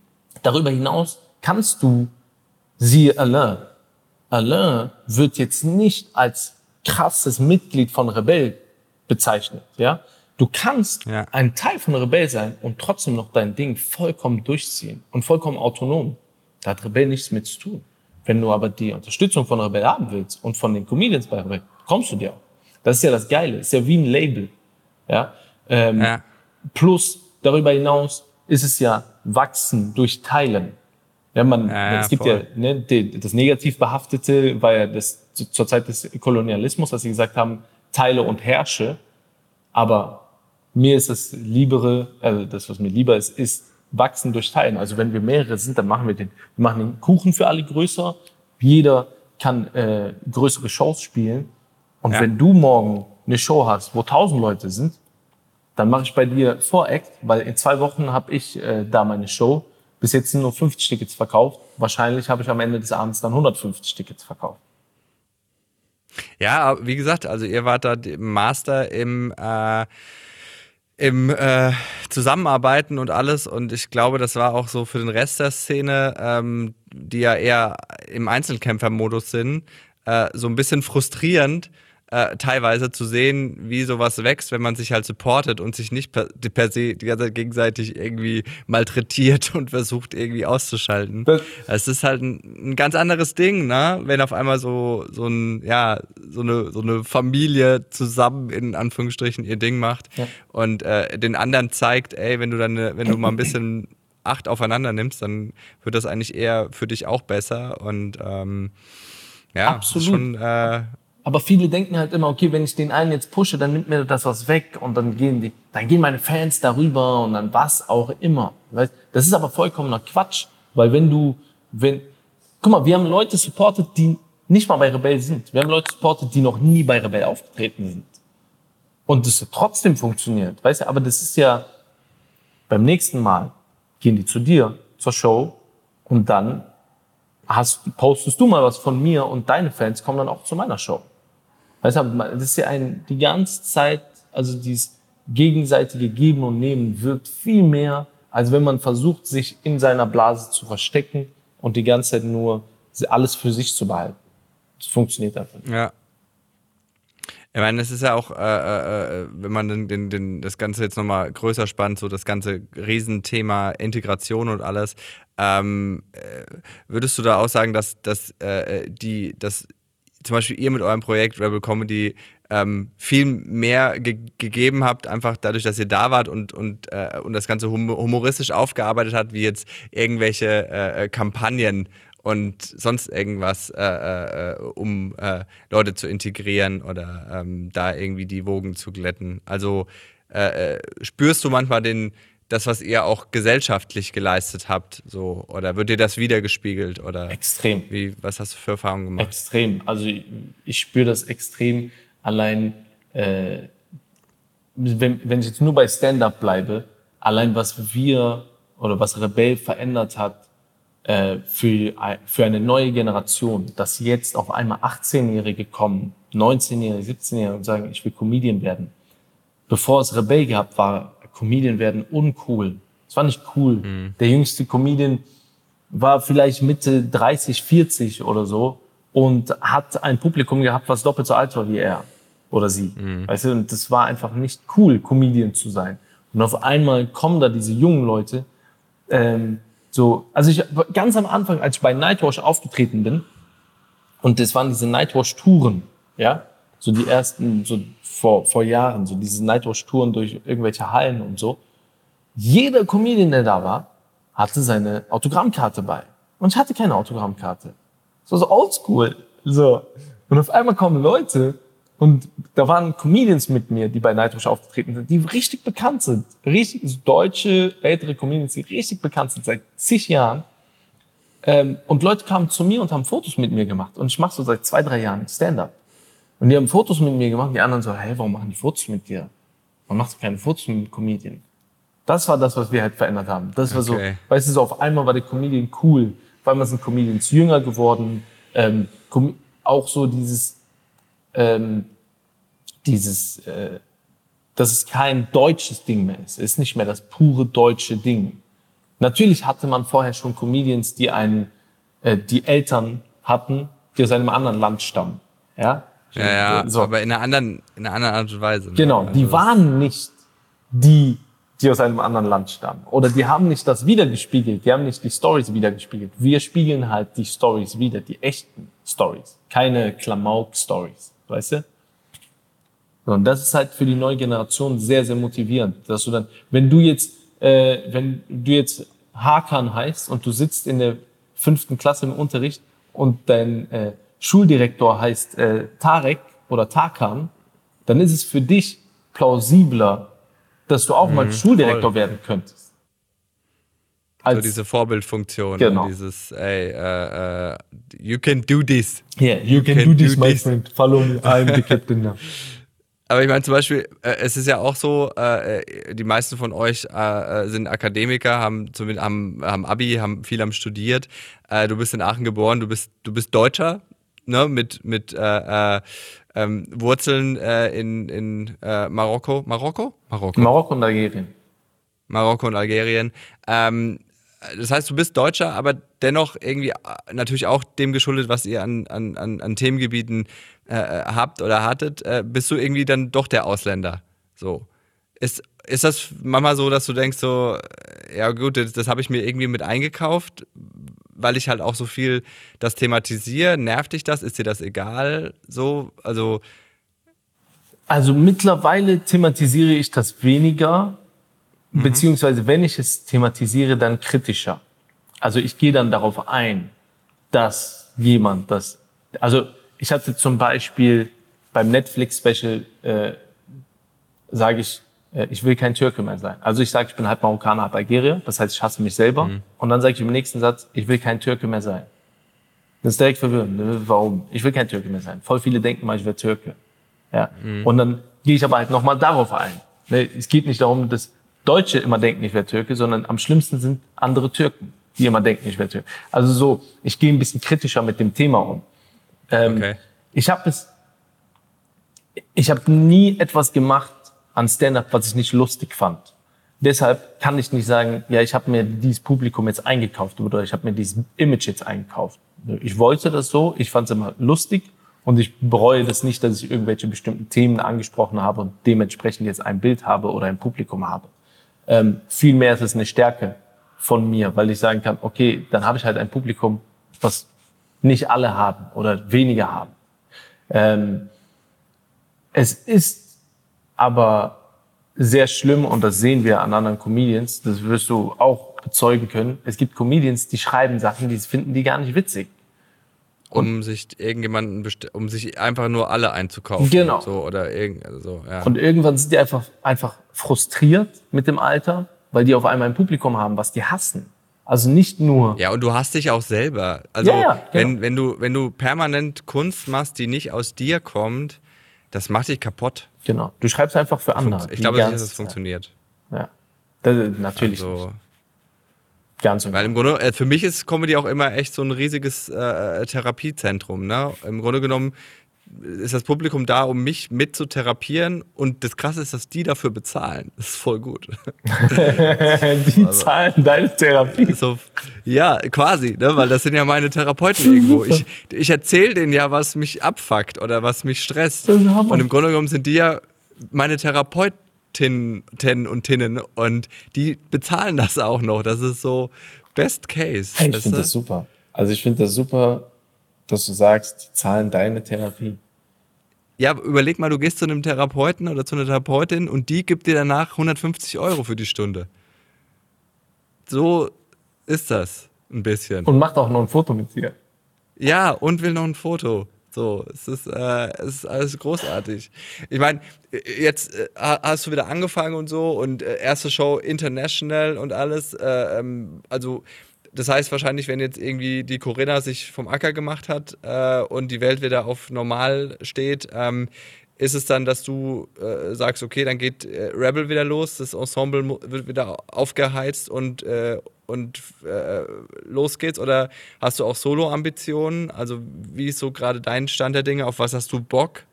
darüber hinaus kannst du, siehe Alain, Alain wird jetzt nicht als krasses Mitglied von Rebell bezeichnet, ja. Du kannst Ja. ein Teil von Rebell sein und trotzdem noch dein Ding vollkommen durchziehen und vollkommen autonom. Da hat Rebell nichts mit zu tun. Wenn du aber die Unterstützung von Rebell haben willst und von den Comedians bei Rebell, kommst du dir auch. Das ist ja das Geile. Ist ja wie ein Label, ja. Ähm, Ja. Plus, darüber hinaus ist es ja wachsen durch Teilen. Ja, man, Ja, es gibt voll. ja ne, die, das negativ behaftete war ja das zu- zur Zeit des Kolonialismus, dass sie gesagt haben, teile und herrsche. Aber mir ist das liebere, also das, was mir lieber ist, ist wachsen durch Teilen. Also wenn wir mehrere sind, dann machen wir den, wir machen den Kuchen für alle größer. Jeder kann äh, größere Shows spielen. Und Ja. wenn du morgen eine Show hast, wo tausend Leute sind, dann mache ich bei dir Voract, weil in zwei Wochen habe ich äh, da meine Show. Bis jetzt sind nur 50 Tickets verkauft. Wahrscheinlich habe ich am Ende des Abends dann 150 Tickets verkauft. Ja, wie gesagt, also ihr wart da Master im, äh, im äh, Zusammenarbeiten und alles. Und ich glaube, das war auch so für den Rest der Szene, ähm, die ja eher im Einzelkämpfermodus sind, äh, so ein bisschen frustrierend, äh, teilweise zu sehen, wie sowas wächst, wenn man sich halt supportet und sich nicht per, per se die ganze Zeit gegenseitig irgendwie malträtiert und versucht irgendwie auszuschalten. Das- Es ist halt ein, ein ganz anderes Ding, ne? Wenn auf einmal so, so ein, ja, so eine, so eine Familie zusammen in Anführungsstrichen ihr Ding macht Ja. und äh, den anderen zeigt, ey, wenn du dann, wenn du mal ein bisschen Acht aufeinander nimmst, dann wird das eigentlich eher für dich auch besser und ähm, ja, Absolut. Ist schon, äh, Aber viele denken halt immer, okay, wenn ich den einen jetzt pushe, dann nimmt mir das was weg und dann gehen die, dann gehen meine Fans darüber und dann was auch immer. Das ist aber vollkommener Quatsch, weil wenn du, wenn, guck mal, wir haben Leute supportet, die nicht mal bei Rebell sind. Wir haben Leute supportet, die noch nie bei Rebell aufgetreten sind. Und das hat trotzdem funktioniert, weißt du, aber das ist ja, beim nächsten Mal gehen die zu dir, zur Show und dann hast, postest du mal was von mir und deine Fans kommen dann auch zu meiner Show. Weißt du, das ist ja ein, die ganze Zeit, also dieses gegenseitige Geben und Nehmen wirkt viel mehr, als wenn man versucht, sich in seiner Blase zu verstecken und die ganze Zeit nur alles für sich zu behalten. Das funktioniert einfach nicht. Ja. Ich meine, es ist ja auch, äh, äh, wenn man den, den, den, das Ganze jetzt nochmal größer spannt, so das ganze Riesenthema Integration und alles, ähm, äh, würdest du da auch sagen, dass, dass äh, die, dass zum Beispiel ihr mit eurem Projekt Rebel Comedy ähm, viel mehr ge gegeben habt, einfach dadurch, dass ihr da wart und, und, äh, und das Ganze hum humoristisch aufgearbeitet hat, wie jetzt irgendwelche äh, äh, Kampagnen und sonst irgendwas, äh, äh, um äh, Leute zu integrieren oder ähm, da irgendwie die Wogen zu glätten. Also spürst du manchmal den, das, was ihr auch gesellschaftlich geleistet habt, so oder wird dir das wiedergespiegelt oder Extrem. wie, was hast du für Erfahrungen gemacht? Extrem. Also ich, ich spüre das extrem allein, äh, wenn, wenn ich jetzt nur bei Stand-up bleibe, allein was wir oder was Rebell verändert hat äh, für, für eine neue Generation, dass jetzt auf einmal 18-Jährige kommen, 19-Jährige, 17-Jährige und sagen, ich will Comedian werden. Bevor es Rebell gab, war Comedian werden uncool. Es war nicht cool. Mhm. Der jüngste Comedian war vielleicht Mitte 30, 40 oder so und hat ein Publikum gehabt, was doppelt so alt war wie er oder sie. Mhm. Weißt du, und das war einfach nicht cool, Comedian zu sein. Und auf einmal kommen da diese jungen Leute, ähm, so, also ich ganz am Anfang, als ich bei Nightwash aufgetreten bin, und das waren diese Nightwash-Touren, ja, so die ersten, so vor, vor Jahren, so diese Nightwash-Touren durch irgendwelche Hallen und so. Jeder Comedian, der da war, hatte seine Autogrammkarte bei. Und ich hatte keine Autogrammkarte. So, so oldschool. So. Und auf einmal kommen Leute und da waren Comedians mit mir, die bei Nightwish aufgetreten sind, die richtig bekannt sind. Richtig also deutsche, ältere Comedians, die richtig bekannt sind seit zig Jahren. Ähm, und Leute kamen zu mir und haben Fotos mit mir gemacht. Und ich mache so seit zwei, drei Jahren Stand-up. Und die haben Fotos mit mir gemacht. Die anderen so, hey, warum machen die Fotos mit dir? Warum machst du keine Fotos mit Comedian? Das war das, was wir halt verändert haben. Das war okay. so, weißt du, so auf einmal war der Comedian cool. Auf einmal sind Comedians jünger geworden. Ähm, auch so dieses, ähm, dieses, äh, dass es kein deutsches Ding mehr ist. Es ist nicht mehr das pure deutsche Ding. Natürlich hatte man vorher schon Comedians, die einen, äh, die Eltern hatten, die aus einem anderen Land stammen. Ja, ja, ja so. aber in einer anderen, in einer anderen Art und Weise. Ne? Genau, die also waren nicht die, die aus einem anderen Land stammen. Oder die haben nicht das wiedergespiegelt, die haben nicht die Stories wiedergespiegelt. Wir spiegeln halt die Stories wieder, die echten Stories, keine Klamauk-Stories weißt du? Und das ist halt für die neue Generation sehr, sehr motivierend, dass du dann, wenn du jetzt, äh, wenn du jetzt Hakan heißt und du sitzt in der fünften Klasse im Unterricht und dein äh, Schuldirektor heißt äh, Tarek oder Tarkan, dann ist es für dich plausibler, dass du auch mhm, mal Schuldirektor voll. werden könntest so diese Vorbildfunktion. Genau. Dieses, ey, uh, uh, you can do this. Yeah, you, you can, can, do this, do my this. friend. Follow me, I'm the captain now. Aber ich meine zum Beispiel, äh, es ist ja auch so, äh, die meisten von euch äh, sind Akademiker, haben, zumindest, haben, haben Abi, haben viel haben studiert. Äh, du bist in Aachen geboren, du bist, du bist Deutscher, ne, mit, mit äh, äh, ähm, Wurzeln in, in Marokko. Marokko? Marokko. Marokko und Algerien. Marokko und Algerien. Ähm, das heißt, du bist Deutscher, aber dennoch irgendwie äh, natürlich auch dem geschuldet, was ihr an, an, an Themengebieten äh, habt oder hattet, äh, bist du irgendwie dann doch der Ausländer. So. Ist, ist das manchmal so, dass du denkst, so, äh, ja gut, das, das habe ich mir irgendwie mit eingekauft, weil ich halt auch so viel das thematisiere? Nervt dich das? Ist dir das egal? So, also. Also mittlerweile thematisiere ich das weniger, Mhm. Beziehungsweise, wenn ich es thematisiere, dann kritischer. Also ich gehe dann darauf ein, dass jemand das, also ich hatte zum Beispiel beim Netflix-Special, äh, sage ich, ich will kein Türke mehr sein. Also ich sage, ich bin halb Marokkaner, halb Algerier, das heißt, ich hasse mich selber. Mhm. Und dann sage ich im nächsten Satz, ich will kein Türke mehr sein. Das ist direkt verwirrend. Warum? Ich will kein Türke mehr sein. Voll viele denken mal, ich wäre Türke. Ja. Mhm. Und dann gehe ich aber halt nochmal darauf ein. Ne, es geht nicht darum, dass Deutsche immer denken, ich wäre Türke, sondern am schlimmsten sind andere Türken, die immer denken, ich wäre Türke. Also so, ich gehe ein bisschen kritischer mit dem Thema um. Ähm, okay. Ich habe es, ich habe nie etwas gemacht an Stand-up, was ich nicht lustig fand. Deshalb kann ich nicht sagen, ja, ich habe mir dieses Publikum jetzt eingekauft oder ich habe mir dieses Image jetzt eingekauft. Ich wollte das so, ich fand es immer lustig und ich bereue das nicht, dass ich irgendwelche bestimmten Themen angesprochen habe und dementsprechend jetzt ein Bild habe oder ein Publikum habe. Ähm, vielmehr ist es eine Stärke von mir, weil ich sagen kann, okay, dann habe ich halt ein Publikum, was nicht alle haben oder weniger haben. Ähm, es ist aber sehr schlimm und das sehen wir an anderen Comedians, das wirst du auch bezeugen können. Es gibt Comedians, die schreiben Sachen, die finden die gar nicht witzig um sich irgendjemanden, um sich einfach nur alle einzukaufen. Genau. So, oder irgend, also, ja. Und irgendwann sind die einfach, einfach frustriert mit dem Alter, weil die auf einmal ein Publikum haben, was die hassen. Also nicht nur. Ja, und du hast dich auch selber. Also, ja, ja, genau. wenn, wenn, du, wenn du permanent Kunst machst, die nicht aus dir kommt, das macht dich kaputt. Genau. Du schreibst einfach für andere. Ich glaube nicht, dass es das funktioniert. Ja. Das, natürlich Also. Ganz und weil im Grunde, äh, für mich ist Comedy auch immer echt so ein riesiges äh, Therapiezentrum. Ne? Im Grunde genommen ist das Publikum da, um mich mit zu therapieren und das Krasse ist, dass die dafür bezahlen. Das ist voll gut. die zahlen deine Therapie. So, ja, quasi, ne? weil das sind ja meine Therapeuten irgendwo. Ich, ich erzähle denen ja, was mich abfuckt oder was mich stresst. Und im Grunde genommen sind die ja meine Therapeutinnen und Tinnen und die bezahlen das auch noch. Das ist so Best Case. Hey, ich finde das super. Also ich finde das super, dass du sagst, die zahlen deine Therapie. Ja, überleg mal, du gehst zu einem Therapeuten oder zu einer Therapeutin und die gibt dir danach 150 Euro für die Stunde. So ist das ein bisschen. Und macht auch noch ein Foto mit dir. Ja, und will noch ein Foto. So, es ist, äh, es ist alles großartig. Ich meine, jetzt äh, hast du wieder angefangen und so und äh, erste Show international und alles. Äh, ähm, also, das heißt wahrscheinlich, wenn jetzt irgendwie die Corinna sich vom Acker gemacht hat äh, und die Welt wieder auf normal steht, ähm, ist es dann, dass du äh, sagst, okay, dann geht äh, Rebel wieder los, das Ensemble wird wieder aufgeheizt und, äh, und äh, los geht's? Oder hast du auch Solo-Ambitionen? Also wie ist so gerade dein Stand der Dinge? Auf was hast du Bock?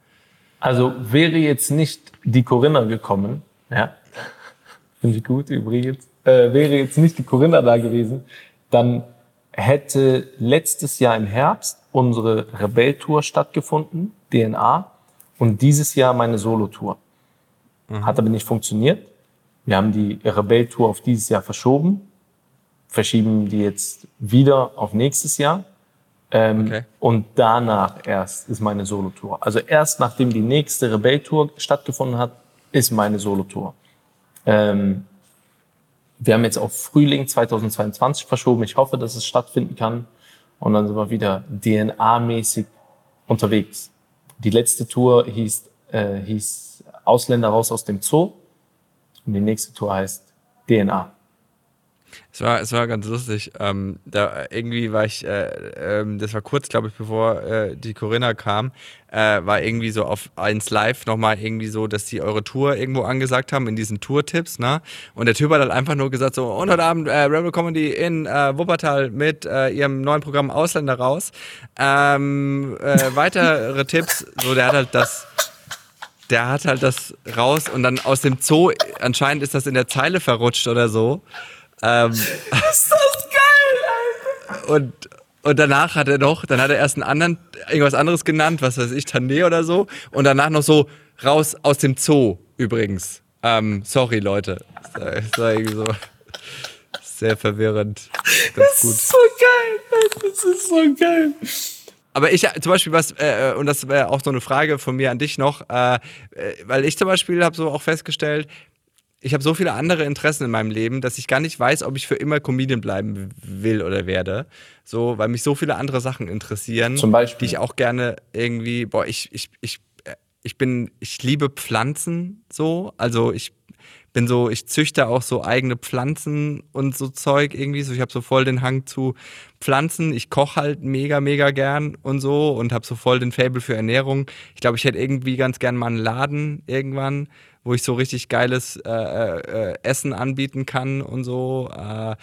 Also wäre jetzt nicht die Corinna gekommen, ja, finde ich gut übrigens, äh, wäre jetzt nicht die Corinna da gewesen, dann hätte letztes Jahr im Herbst unsere Rebell-Tour stattgefunden, DNA, und dieses Jahr meine Solo-Tour. Hat aber nicht funktioniert. Wir haben die Rebell-Tour auf dieses Jahr verschoben, verschieben die jetzt wieder auf nächstes Jahr. Ähm, Okay. Und danach erst ist meine Solo-Tour. Also erst nachdem die nächste Rebell-Tour stattgefunden hat, ist meine Solo-Tour. Ähm, wir haben jetzt auf Frühling 2022 verschoben. Ich hoffe, dass es stattfinden kann. Und dann sind wir wieder DNA-mäßig unterwegs. Die letzte Tour hieß, äh, hieß Ausländer raus aus dem Zoo. Und die nächste Tour heißt DNA. Es war, es war ganz lustig. Ähm, da irgendwie war ich, äh, ähm, das war kurz, glaube ich, bevor äh, die Corinna kam, äh, war irgendwie so auf 1 Live nochmal irgendwie so, dass die eure Tour irgendwo angesagt haben in diesen Tour-Tipps, ne? Und der Typ hat halt einfach nur gesagt so, und heute Abend äh, Rebel Comedy in äh, Wuppertal mit äh, ihrem neuen Programm Ausländer raus. Ähm, äh, weitere Tipps, so der hat halt das der hat halt das raus und dann aus dem Zoo, anscheinend ist das in der Zeile verrutscht oder so. Ähm, ist das geil, Alter! Und, und danach hat er noch, dann hat er erst einen anderen, irgendwas anderes genannt, was weiß ich, Tané oder so. Und danach noch so, raus aus dem Zoo übrigens. Ähm, sorry, Leute. Das war, das irgendwie so sehr verwirrend. Ganz gut. so geil. Das ist so geil. Aber ich zum Beispiel was, äh, und das wäre auch so eine Frage von mir an dich noch, äh, äh, weil ich zum Beispiel habe so auch festgestellt, ich habe so viele andere Interessen in meinem Leben, dass ich gar nicht weiß, ob ich für immer Comedian bleiben will oder werde. So, weil mich so viele andere Sachen interessieren, Zum Beispiel? die ich auch gerne irgendwie, boah, ich, ich, ich, äh, ich bin, ich liebe Pflanzen so, also ich bin so, ich züchte auch so eigene Pflanzen und so Zeug irgendwie. So, ich habe so voll den Hang zu Pflanzen. Ich koche halt mega, mega gern und so und habe so voll den Fable für Ernährung. Ich glaube, ich hätte irgendwie ganz gern mal einen Laden irgendwann, wo ich so richtig geiles äh, äh, Essen anbieten kann und so. Äh,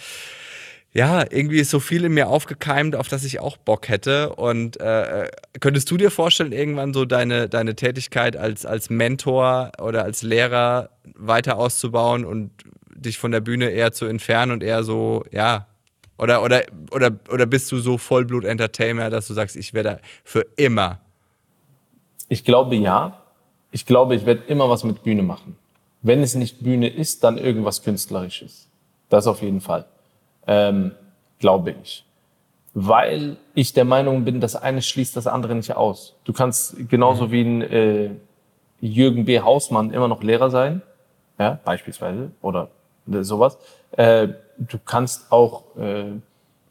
ja, irgendwie ist so viel in mir aufgekeimt, auf das ich auch Bock hätte. Und äh, könntest du dir vorstellen, irgendwann so deine, deine Tätigkeit als, als Mentor oder als Lehrer weiter auszubauen und dich von der Bühne eher zu entfernen und eher so, ja, oder, oder, oder, oder bist du so Vollblut-Entertainer, dass du sagst, ich werde für immer. Ich glaube ja. Ich glaube, ich werde immer was mit Bühne machen. Wenn es nicht Bühne ist, dann irgendwas Künstlerisches. Das auf jeden Fall. Ähm, glaube ich. Weil ich der Meinung bin, das eine schließt das andere nicht aus. Du kannst genauso wie ein äh, Jürgen B. Hausmann immer noch Lehrer sein, ja, beispielsweise, oder äh, sowas. Äh, du kannst auch äh,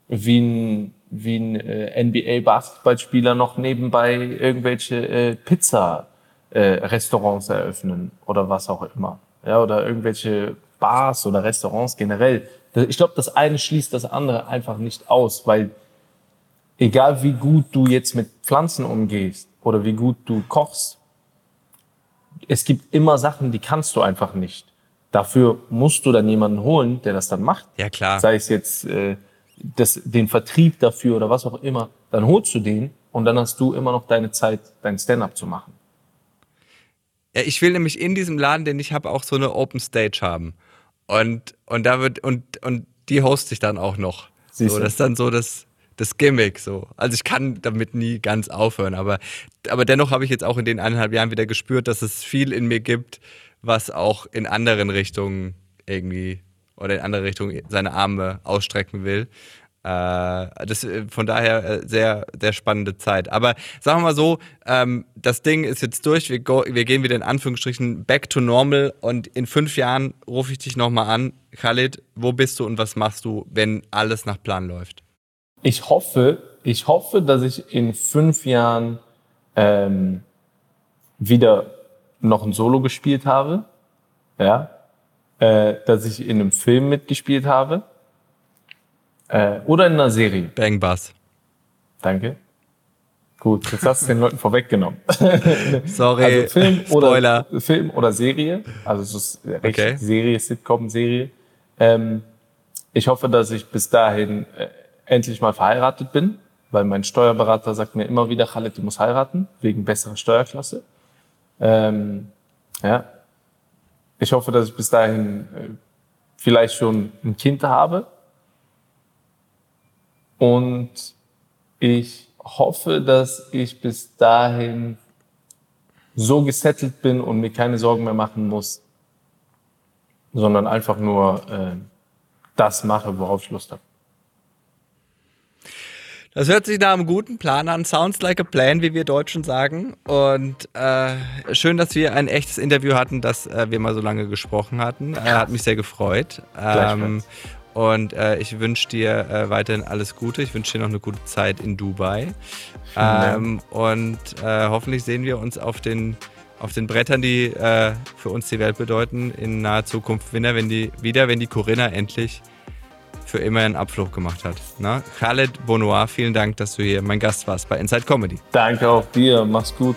wie ein, wie ein äh, NBA-Basketballspieler noch nebenbei irgendwelche äh, Pizza-Restaurants eröffnen oder was auch immer. Ja, oder irgendwelche Bars oder Restaurants generell. Ich glaube, das eine schließt das andere einfach nicht aus, weil egal wie gut du jetzt mit Pflanzen umgehst oder wie gut du kochst, es gibt immer Sachen, die kannst du einfach nicht. Dafür musst du dann jemanden holen, der das dann macht. Ja, klar. Sei es jetzt äh, das, den Vertrieb dafür oder was auch immer. Dann holst du den und dann hast du immer noch deine Zeit, dein Stand-up zu machen. Ja, ich will nämlich in diesem Laden, den ich habe, auch so eine Open Stage haben. Und, und da wird, und, und die hoste ich dann auch noch. So, das ist dann so das, das Gimmick. So. Also ich kann damit nie ganz aufhören, aber, aber dennoch habe ich jetzt auch in den eineinhalb Jahren wieder gespürt, dass es viel in mir gibt, was auch in anderen Richtungen irgendwie oder in andere Richtungen seine Arme ausstrecken will. Äh, das, äh, von daher äh, sehr, sehr spannende Zeit. Aber sagen wir mal so, ähm, das Ding ist jetzt durch, wir, go, wir gehen wieder in Anführungsstrichen back to normal und in fünf Jahren rufe ich dich nochmal an. Khalid, wo bist du und was machst du, wenn alles nach Plan läuft? Ich hoffe, ich hoffe, dass ich in fünf Jahren ähm, wieder noch ein Solo gespielt habe, ja, äh, dass ich in einem Film mitgespielt habe äh, oder in einer Serie. Bang Bass. Danke. Gut, jetzt hast du den Leuten vorweggenommen. Sorry, Also Film Spoiler. oder Film oder Serie, also es ist recht Okay. Serie, Sitcom-Serie. Ähm, ich hoffe, dass ich bis dahin äh, endlich mal verheiratet bin, weil mein Steuerberater sagt mir immer wieder, Khaled, du musst heiraten, wegen besserer Steuerklasse. Ähm, ja. Ich hoffe, dass ich bis dahin äh, vielleicht schon ein Kind habe. Und ich hoffe, dass ich bis dahin so gesettelt bin und mir keine Sorgen mehr machen muss, sondern einfach nur äh, das mache, worauf ich Lust habe. Das hört sich nach einem guten Plan an. Sounds like a plan, wie wir Deutschen sagen. Und äh, schön, dass wir ein echtes Interview hatten, dass äh, wir mal so lange gesprochen hatten. Äh, hat mich sehr gefreut. Ähm. Und äh, ich wünsche dir äh, weiterhin alles Gute. Ich wünsche dir noch eine gute Zeit in Dubai. Ähm, und äh, hoffentlich sehen wir uns auf den, auf den Brettern, die äh, für uns die Welt bedeuten, in naher Zukunft wieder, wenn die, wieder, wenn die Corinna endlich für immer einen Abflug gemacht hat. Na? Khaled Bonoir, vielen Dank, dass du hier mein Gast warst bei Inside Comedy. Danke auch dir, mach's gut.